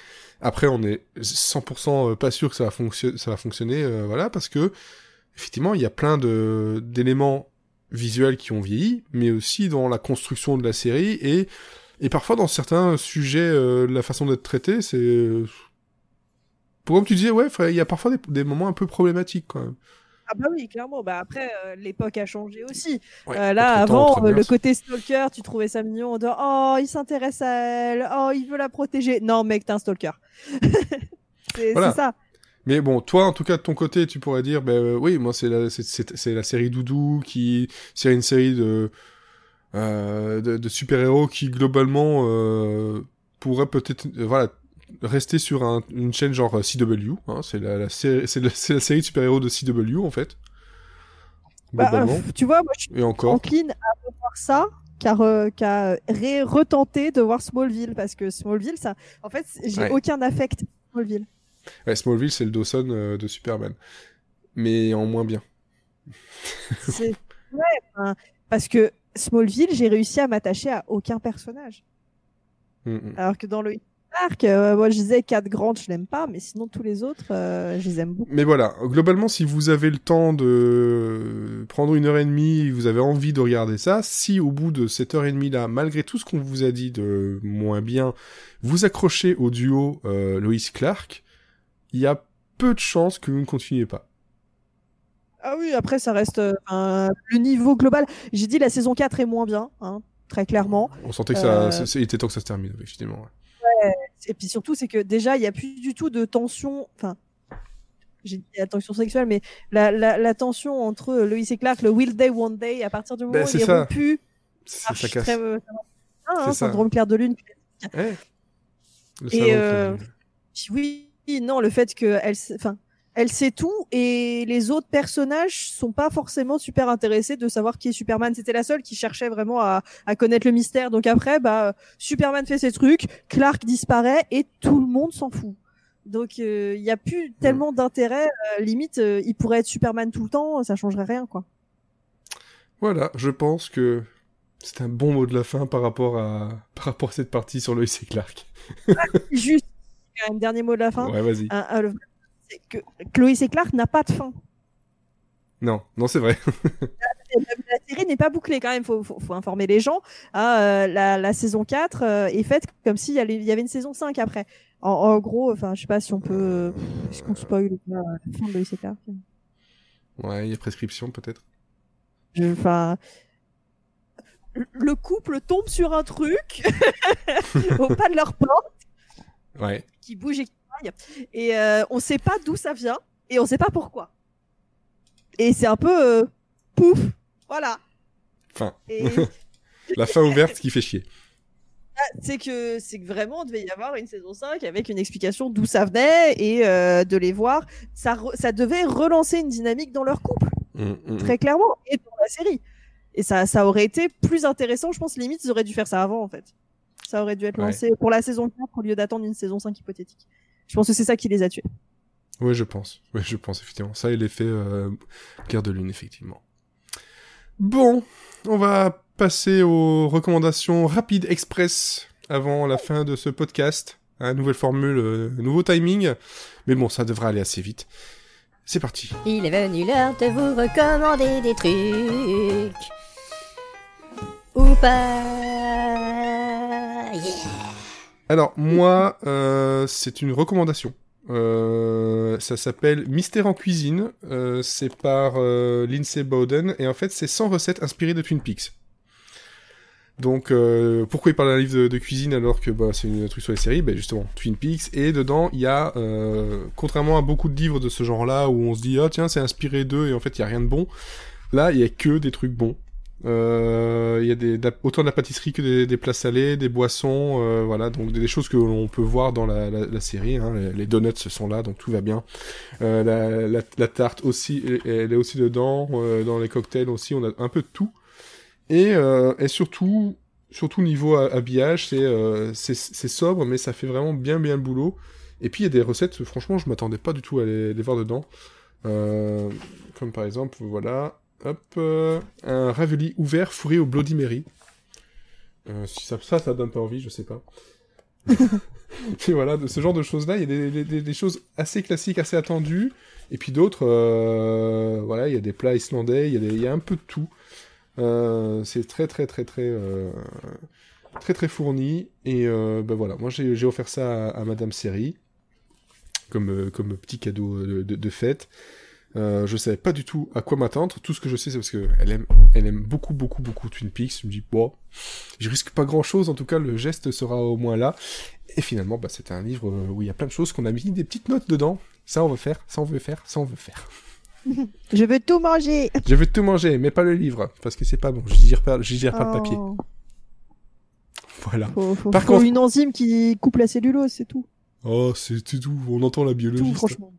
Après, on est 100% pas sûr que ça va, fonction- ça va fonctionner, euh, voilà, parce que effectivement, il y a plein de d'éléments visuels qui ont vieilli, mais aussi dans la construction de la série et et parfois dans certains sujets, euh, la façon d'être traité, c'est pour comme tu disais, ouais, il y a parfois des, des moments un peu problématiques quand même. Ah bah oui, clairement. Bah après, euh, l'époque a changé aussi. Ouais, Euh, là, avant, euh, le côté stalker, tu trouvais ça mignon en disant Oh, il s'intéresse à elle. Oh, il veut la protéger. Non, mec, t'es un stalker. [laughs] c'est Voilà. ça. Mais bon, toi, en tout cas, de ton côté, tu pourrais dire, ben euh, oui, moi, c'est la, c'est- série Doudou qui, c'est une série de, euh, de, de super-héros qui, globalement, euh, pourrait peut-être, euh, voilà, rester sur un- une chaîne genre CW, hein, c'est la, la série, c'est la, série de super-héros de CW, en fait. Bah, euh, tu vois, moi, je suis encline à revoir ça car euh, qu'à retenter de voir Smallville parce que Smallville ça en fait j'ai Ouais. aucun affect Smallville Ouais, Smallville, c'est le Dawson euh, de Superman. Mais en moins bien. ouais parce que Smallville j'ai réussi à m'attacher à aucun personnage Mm, mm. alors que dans le Dark euh, moi je disais Cat Grant je l'aime pas mais sinon tous les autres euh, je les aime beaucoup Mais voilà, globalement, si vous avez le temps de prendre une heure et demie, vous avez envie de regarder ça, si au bout de cette heure et demie là, malgré tout ce qu'on vous a dit de moins bien, vous accrochez au duo euh, Lois Clark, il y a peu de chances que vous ne continuez pas. ah oui après ça reste euh, un- le niveau global j'ai dit la saison 4 est moins bien hein, très clairement On sentait que ça, Euh. était temps que ça se termine, finalement. Ouais. Et puis surtout, c'est que déjà, il n'y a plus du tout de tension. Enfin, j'ai dit la tension sexuelle, mais la, la, la tension entre Lois et Clark, le Will Day, One Day, à partir du moment Ben, où c'est il est rompu, Ça, marche ça casse. très, euh, hein, C'est syndrome clair de lune. Ouais. Le Et, euh, c'est- Puis oui, non, le fait qu'elle, enfin, elle sait tout et les autres personnages sont pas forcément super intéressés de savoir qui est Superman. C'était la seule qui cherchait vraiment à, à connaître le mystère. Donc après, bah, Superman fait ses trucs, Clark disparaît et tout le monde s'en fout. Donc il y a plus tellement d'intérêt. euh, limite, euh, il pourrait être Superman tout le temps, ça changerait rien, quoi. Voilà, je pense que c'est un bon mot de la fin par rapport à, [laughs] par rapport à cette partie sur Lois et Clark. Juste, quand même, dernier mot de la fin. Ouais, vas-y. Que Chloé et Clark n'a pas de fin. Non, non, c'est vrai. la série n'est pas bouclée quand même, faut, faut, faut informer les gens. hein, euh, la, la saison 4 euh, est faite comme s'il y, il y avait une saison 5 après. En, en gros, enfin, je sais pas si on peut. euh, Est-ce qu'on spoil pas la fin de Lois et Clark Ouais, il y a prescription peut-être. Enfin. Le couple tombe sur un truc [laughs] au pas de leur porte Ouais. qui bouge et qui et euh, on sait pas d'où ça vient et on sait pas pourquoi. Et c'est un peu euh, pouf, voilà. Fin. Et [laughs] La fin ouverte qui fait chier. c'est que c'est que vraiment il devait y avoir une saison 5 avec une explication d'où ça venait et euh, de les voir. Ça, re- ça devait relancer une dynamique dans leur couple, Mm, mm, très clairement, et dans la série. Et ça, ça aurait été plus intéressant. Je pense limite ils auraient dû faire ça avant en fait. Ça aurait dû être Ouais. lancé pour la saison 4 au lieu d'attendre une saison 5 hypothétique. Je pense que c'est ça qui les a tués. Oui, je pense. Oui, je pense, effectivement. Ça et l'effet euh, Guerre de Lune, effectivement. Bon, on va passer aux recommandations rapides express avant la fin de ce podcast. Hein, nouvelle formule, euh, nouveau timing. Mais bon, ça devrait aller assez vite. C'est parti. Il est venu l'heure de vous recommander des trucs. Ou pas. Yeah. Alors, moi, euh, c'est une recommandation. Euh, ça s'appelle Mystère en cuisine. Euh, c'est par Lindsay Bowden. Et en fait, c'est 100 recettes inspirées de Twin Peaks. Donc, pourquoi il parle d'un livre de, cuisine alors que bah, c'est une truc sur les séries? Ben justement, Twin Peaks. Et dedans, il y a, contrairement à beaucoup de livres de ce genre-là, où on se dit, ah tiens, c'est inspiré d'eux, et en fait, il y a rien de bon. Là, il y a que des trucs bons. Euh, Il y a des, autant de la pâtisserie que des, des plats salés, des boissons, euh, voilà, donc des, choses que l'on peut voir dans la, la, la série. Hein. Les, les donuts sont là, donc tout va bien. Euh, la, la, tarte aussi, elle, est aussi dedans. euh, dans les cocktails aussi, on a un peu de tout. Et, euh, et surtout, surtout niveau ha- habillage, c'est sobre, mais ça fait vraiment bien bien le boulot. Et puis il y a des recettes, franchement, je m'attendais pas du tout à les, les voir dedans. Comme par exemple, voilà, hop, euh, un ravioli ouvert fourré au Bloody Mary. Euh, si ça, ça, ça donne pas envie, je sais pas. [laughs] et voilà, de ce genre de choses-là, il y a des, des- des- des choses assez classiques, assez attendues, et puis d'autres, euh, voilà, il y a des plats islandais, il y, a des- il y a un peu de tout. Euh, c'est très très très très euh, très très fourni, et ben voilà, moi j'ai offert ça à, à Madame Seri comme comme petit cadeau de, de, de fête. Euh, je savais pas du tout à quoi m'attendre. Tout ce que je sais, c'est parce que elle aime, elle aime beaucoup, beaucoup, beaucoup Twin Peaks. Je me dis, bon, je risque pas grand chose. En tout cas, le geste sera au moins là. Et finalement, bah, c'était un livre où il y a plein de choses qu'on a mis des petites notes dedans. Ça, on veut faire. Ça, on veut faire. Ça, on veut faire. Je veux tout manger. Je vais tout manger, mais pas le livre, parce que c'est pas bon. Je digère pas, je digère pas le papier. Oh. Voilà. Faut, faut, Par faut contre- une enzyme qui coupe la cellulose, c'est tout. Oh, c'est tout. On entend la Tout, biologiste. franchement.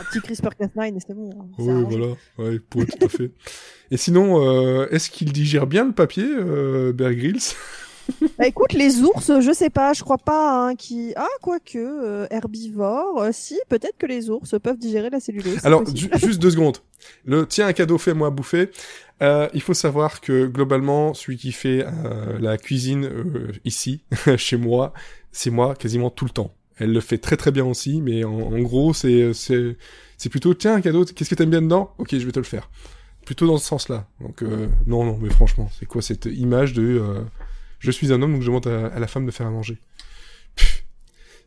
Un petit CRISPR-Cas9 et c'est bon. hein. Oui, arrangé. voilà. Ouais, pour tout à fait. Et sinon, euh, est-ce qu'il digère bien le papier, euh, Bear Grylls? [laughs] Bah écoute, les ours, je sais pas, je crois pas hein, qui. Ah, quoique, euh, herbivore, euh, si, peut-être que les ours peuvent digérer la cellulose. Alors, ju- juste deux secondes. Le tiens un cadeau, fais-moi à bouffer. Euh, il faut savoir que globalement, celui qui fait euh, la cuisine euh, ici, [laughs] chez moi, c'est moi quasiment tout le temps. Elle le fait très très bien aussi, mais en, en gros, c'est c'est c'est plutôt tiens un cadeau. Qu'est-ce que t'aimes bien dedans? Ok, je vais te le faire. Plutôt dans ce sens-là. Donc euh, non non, mais franchement, c'est quoi cette image de euh, je suis un homme donc je demande à, à la femme de faire à manger. Pff.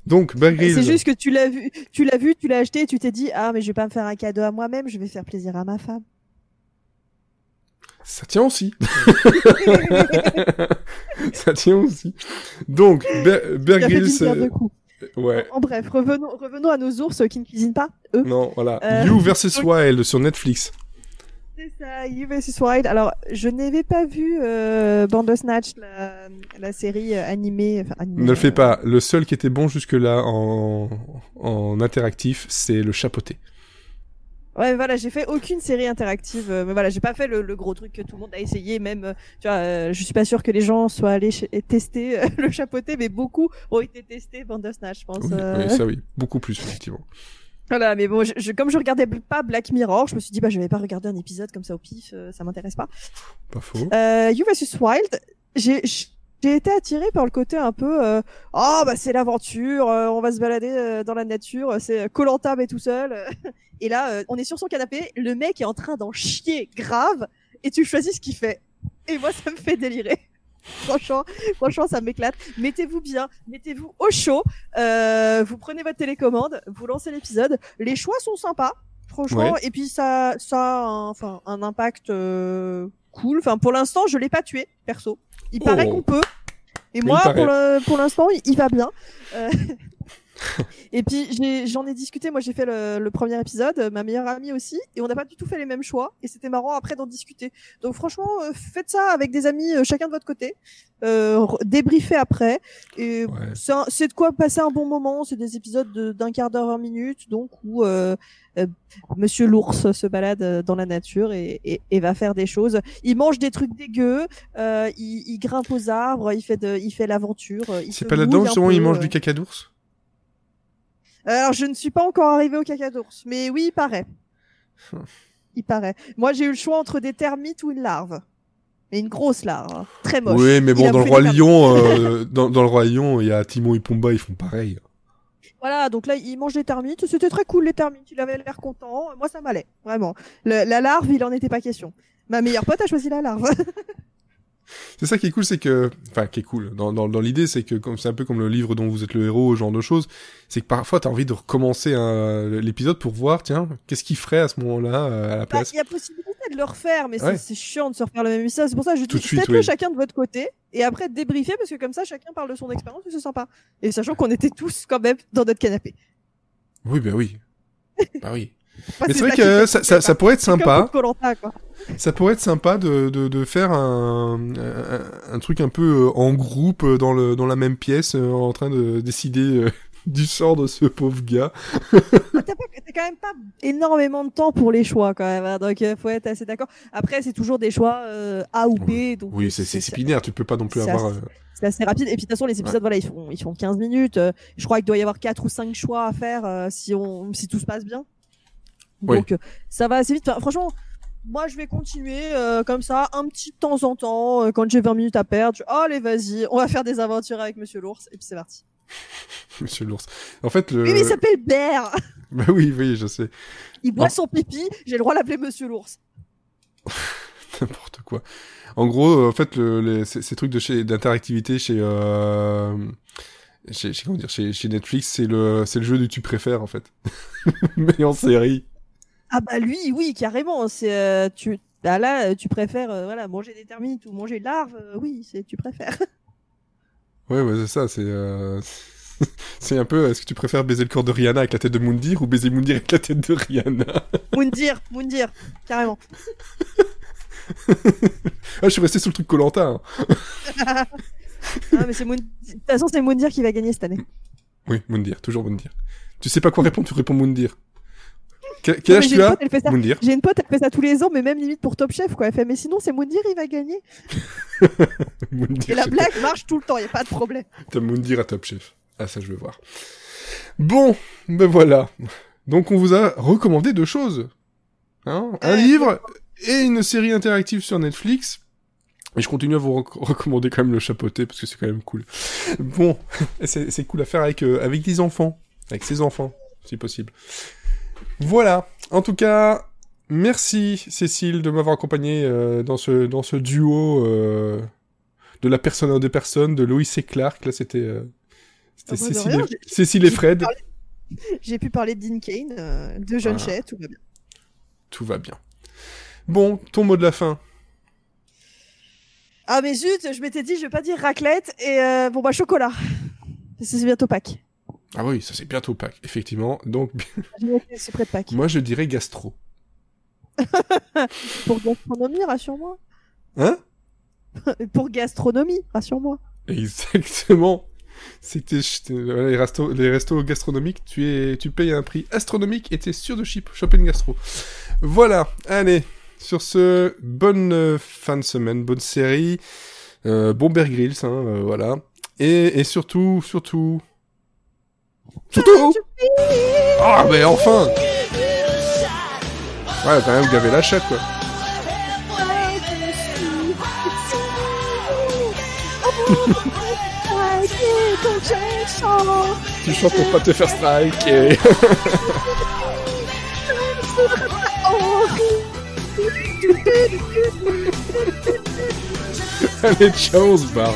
Donc Bear Grylls. C'est juste que tu l'as vu, tu l'as vu, tu l'as acheté et tu t'es dit ah mais je vais pas me faire un cadeau à moi-même, je vais faire plaisir à ma femme. Ça tient aussi. [laughs] ça tient aussi. Donc, Bear Ouais. En bref, revenons, revenons à nos ours qui ne cuisinent pas. Eux. Non, voilà. Euh, You versus Wild sur Netflix. C'est ça, You vs Wild. Alors, je n'avais pas vu euh, Bandersnatch, la, la série euh, animée. Enfin, animée, Ne le fais euh, pas. Le seul qui était bon jusque-là en, en interactif, c'est le chapeauté. Ouais, voilà, j'ai fait aucune série interactive, euh, mais voilà, j'ai pas fait le, le gros truc que tout le monde a essayé, même, euh, tu vois, euh, je suis pas sûre que les gens soient allés tester euh, [laughs] le chapeauté, mais beaucoup ont été testés Bandersnatch, je pense. Oui, euh. oui, ça oui. Beaucoup plus, effectivement. Voilà, mais bon, je, je- comme je regardais pas Black Mirror, je me suis dit, bah, je vais pas regarder un épisode comme ça au pif, euh, ça m'intéresse pas. Pas faux. Euh, You vs Wild, j'ai j'ai été attirée par le côté un peu, euh, oh bah c'est l'aventure, euh, on va se balader euh, dans la nature, c'est Colanta mais tout seul. [laughs] Et là, euh, on est sur son canapé, le mec est en train d'en chier grave, et tu choisis ce qu'il fait. Et moi, ça me fait délirer. [laughs] franchement, franchement, ça m'éclate. Mettez-vous bien, mettez-vous au chaud. Euh, vous prenez votre télécommande, vous lancez l'épisode. Les choix sont sympas, franchement. Et puis ça, ça, a un, enfin, un impact euh, cool. Enfin, pour l'instant, je l'ai pas tué, perso. Il Oh. paraît qu'on peut. Et moi, pour l'instant, il, il va bien. Euh, Et puis j'en ai, discuté, moi j'ai fait le, le premier épisode, ma meilleure amie aussi, et on n'a pas du tout fait les mêmes choix, et c'était marrant après d'en discuter. Donc franchement, euh, faites ça avec des amis, euh, chacun de votre côté, euh, débriefez après, et Ouais. c'est de quoi passer un bon moment, c'est des épisodes de- d'un quart d'heure, 20 minutes, donc où euh, Monsieur l'ours se balade dans la nature et, et, et va faire des choses. Il mange des trucs dégueux, il, il grimpe aux arbres, il fait de, il fait l'aventure. C'est pas là-dedans justement il mange du caca d'ours? Alors, je ne suis pas encore arrivé au caca d'ours, mais oui, il paraît. [laughs] Il paraît. Moi, j'ai eu le choix entre des termites ou une larve. Mais une grosse larve, hein. très moche. Oui, mais bon, dans le Roi. Lion, euh, [laughs] dans, dans le Roi Lion, il y a Timon et Pumba, ils font pareil. Voilà, donc là, il mange des termites. C'était très cool, les termites. Il avait l'air content. Moi, ça m'allait, vraiment. Le- la larve, il en était pas question. Ma meilleure pote a choisi la larve. [laughs] C'est ça qui est cool, c'est que, enfin, qui est cool. Dans, dans, dans l'idée, c'est que comme c'est un peu comme le livre dont vous êtes le héros, ce genre de choses, c'est que parfois t'as envie de recommencer l'épisode pour voir, tiens, qu'est-ce qu'il ferait à ce moment-là euh, à la Bah, place. Il y a possibilité de le refaire, mais c'est- Ouais. c'est chiant de se refaire le même épisode. C'est pour ça que je dis, faites-le oui. chacun de votre côté, et après débriefer, parce que comme ça, chacun parle de son expérience, et c'est sympa. Et sachant qu'on était tous quand même dans notre canapé. Oui, bah oui. bah oui. Mais c'est vrai ça que ça, pourrait être sympa. quoi. Ça pourrait être sympa de, de, de faire un, un, un truc un peu euh, en groupe euh, dans, le, dans la même pièce euh, en train de décider [laughs] du sort de ce pauvre gars. T'as quand même pas énormément de temps pour les choix quand même, hein, donc euh, faut être assez d'accord. Après, c'est toujours des choix euh, A ou B, donc Oui, c'est binaire, tu peux pas non plus avoir... assez- euh, c'est assez rapide. Et puis de toute façon, les épisodes, voilà, ils font, ils font 15 minutes. Je crois qu'il doit y avoir 4 ou 5 choix à faire si, on, si tout se passe bien. Oui. Donc euh, ça va assez vite. Enfin, franchement, moi je vais continuer euh, comme ça, un petit de temps en temps, euh, quand j'ai 20 minutes à perdre. Je... Oh, allez, vas-y, on va faire des aventures avec Monsieur l'ours, et puis c'est parti. [laughs] Monsieur l'ours. En fait, le... Mais il s'appelle Bear [laughs] Bah oui, oui, je sais. Il boit son pipi, j'ai le droit de l'appeler Monsieur l'ours. [laughs] N'importe quoi. En gros, en fait, le, les- ces, ces trucs de chez d'interactivité chez, euh, chez, chez, comment dire, chez, chez Netflix, c'est le, c'est le jeu du tu préfères en fait, mais en série. Ah bah lui, oui, carrément. C'est euh, tu. Bah là, euh, tu préfères euh, voilà manger des termites ou manger de larves. euh, oui, c'est tu préfères. [laughs] Ouais, ouais, c'est ça. C'est, [laughs] c'est un peu. Est-ce que tu préfères baiser le corps de Rihanna avec la tête de Moundir ou baiser Moundir avec la tête de Rihanna? [laughs] Moundir, Moundir, carrément. Ah, je suis resté sur le truc Colanta. Ah, mais c'est Moun- De toute façon, c'est Moundir qui va gagner cette année. Oui, Moundir, toujours Moundir. Tu sais pas quoi répondre, tu réponds Moundir. Quel, âge j'ai tu une as pote, elle fait ça. Moundir. J'ai une pote, elle fait ça tous les ans, mais même limite pour Top Chef, quoi. Elle fait, mais sinon, c'est Moundir, il va gagner. [laughs] Moundir, Et la blague marche tout le temps, y a pas de problème. T'as Moundir à Top Chef. Ah, ça, je veux voir. Bon, ben voilà. Donc, on vous a recommandé deux choses. Hein un Euh, livre et une série interactive sur Netflix. Et je continue à vous rec- recommander quand même le chapeauté parce que c'est quand même cool. Bon, [laughs] c'est c'est cool à faire avec, euh, avec des enfants. Avec ses enfants, si possible. Voilà. En tout cas, merci Cécile de m'avoir accompagné euh, dans, ce, dans ce duo euh, de la personne à des personnes, de Loïs et Clark. Là, c'était euh, c'était Ah Cécile, rien, et... Cécile et j'ai Fred. J'ai pu parler de Dean Kane, de Voilà. Chet, tout va bien. Tout va bien. Bon, ton mot de la fin. Ah, mais zut, je m'étais dit, je vais pas dire raclette, et bon, bah, chocolat. C'est bientôt Pâques. Ah oui, ça c'est bientôt Pâques, effectivement. Donc, [laughs] C'est près de Pâques. moi je dirais gastro. [laughs] Pour gastronomie, rassure-moi. Hein? [laughs] Pour gastronomie, rassure-moi. Exactement. C'était les restos, les restos gastronomiques, tu es, tu payes un prix astronomique et t'es sûr de chip, choper une gastro. Voilà. Allez. Sur ce, bonne euh, fin de semaine, bonne série, euh, bon Bear Grylls, hein, euh, voilà. Et, et surtout, surtout, surtout. Ah, mais enfin. Ouais, quand même, gaver la chatte, quoi. [laughs] Tu chantes pour pas te faire strike. Et... [laughs] Allez, ciao, on se barre.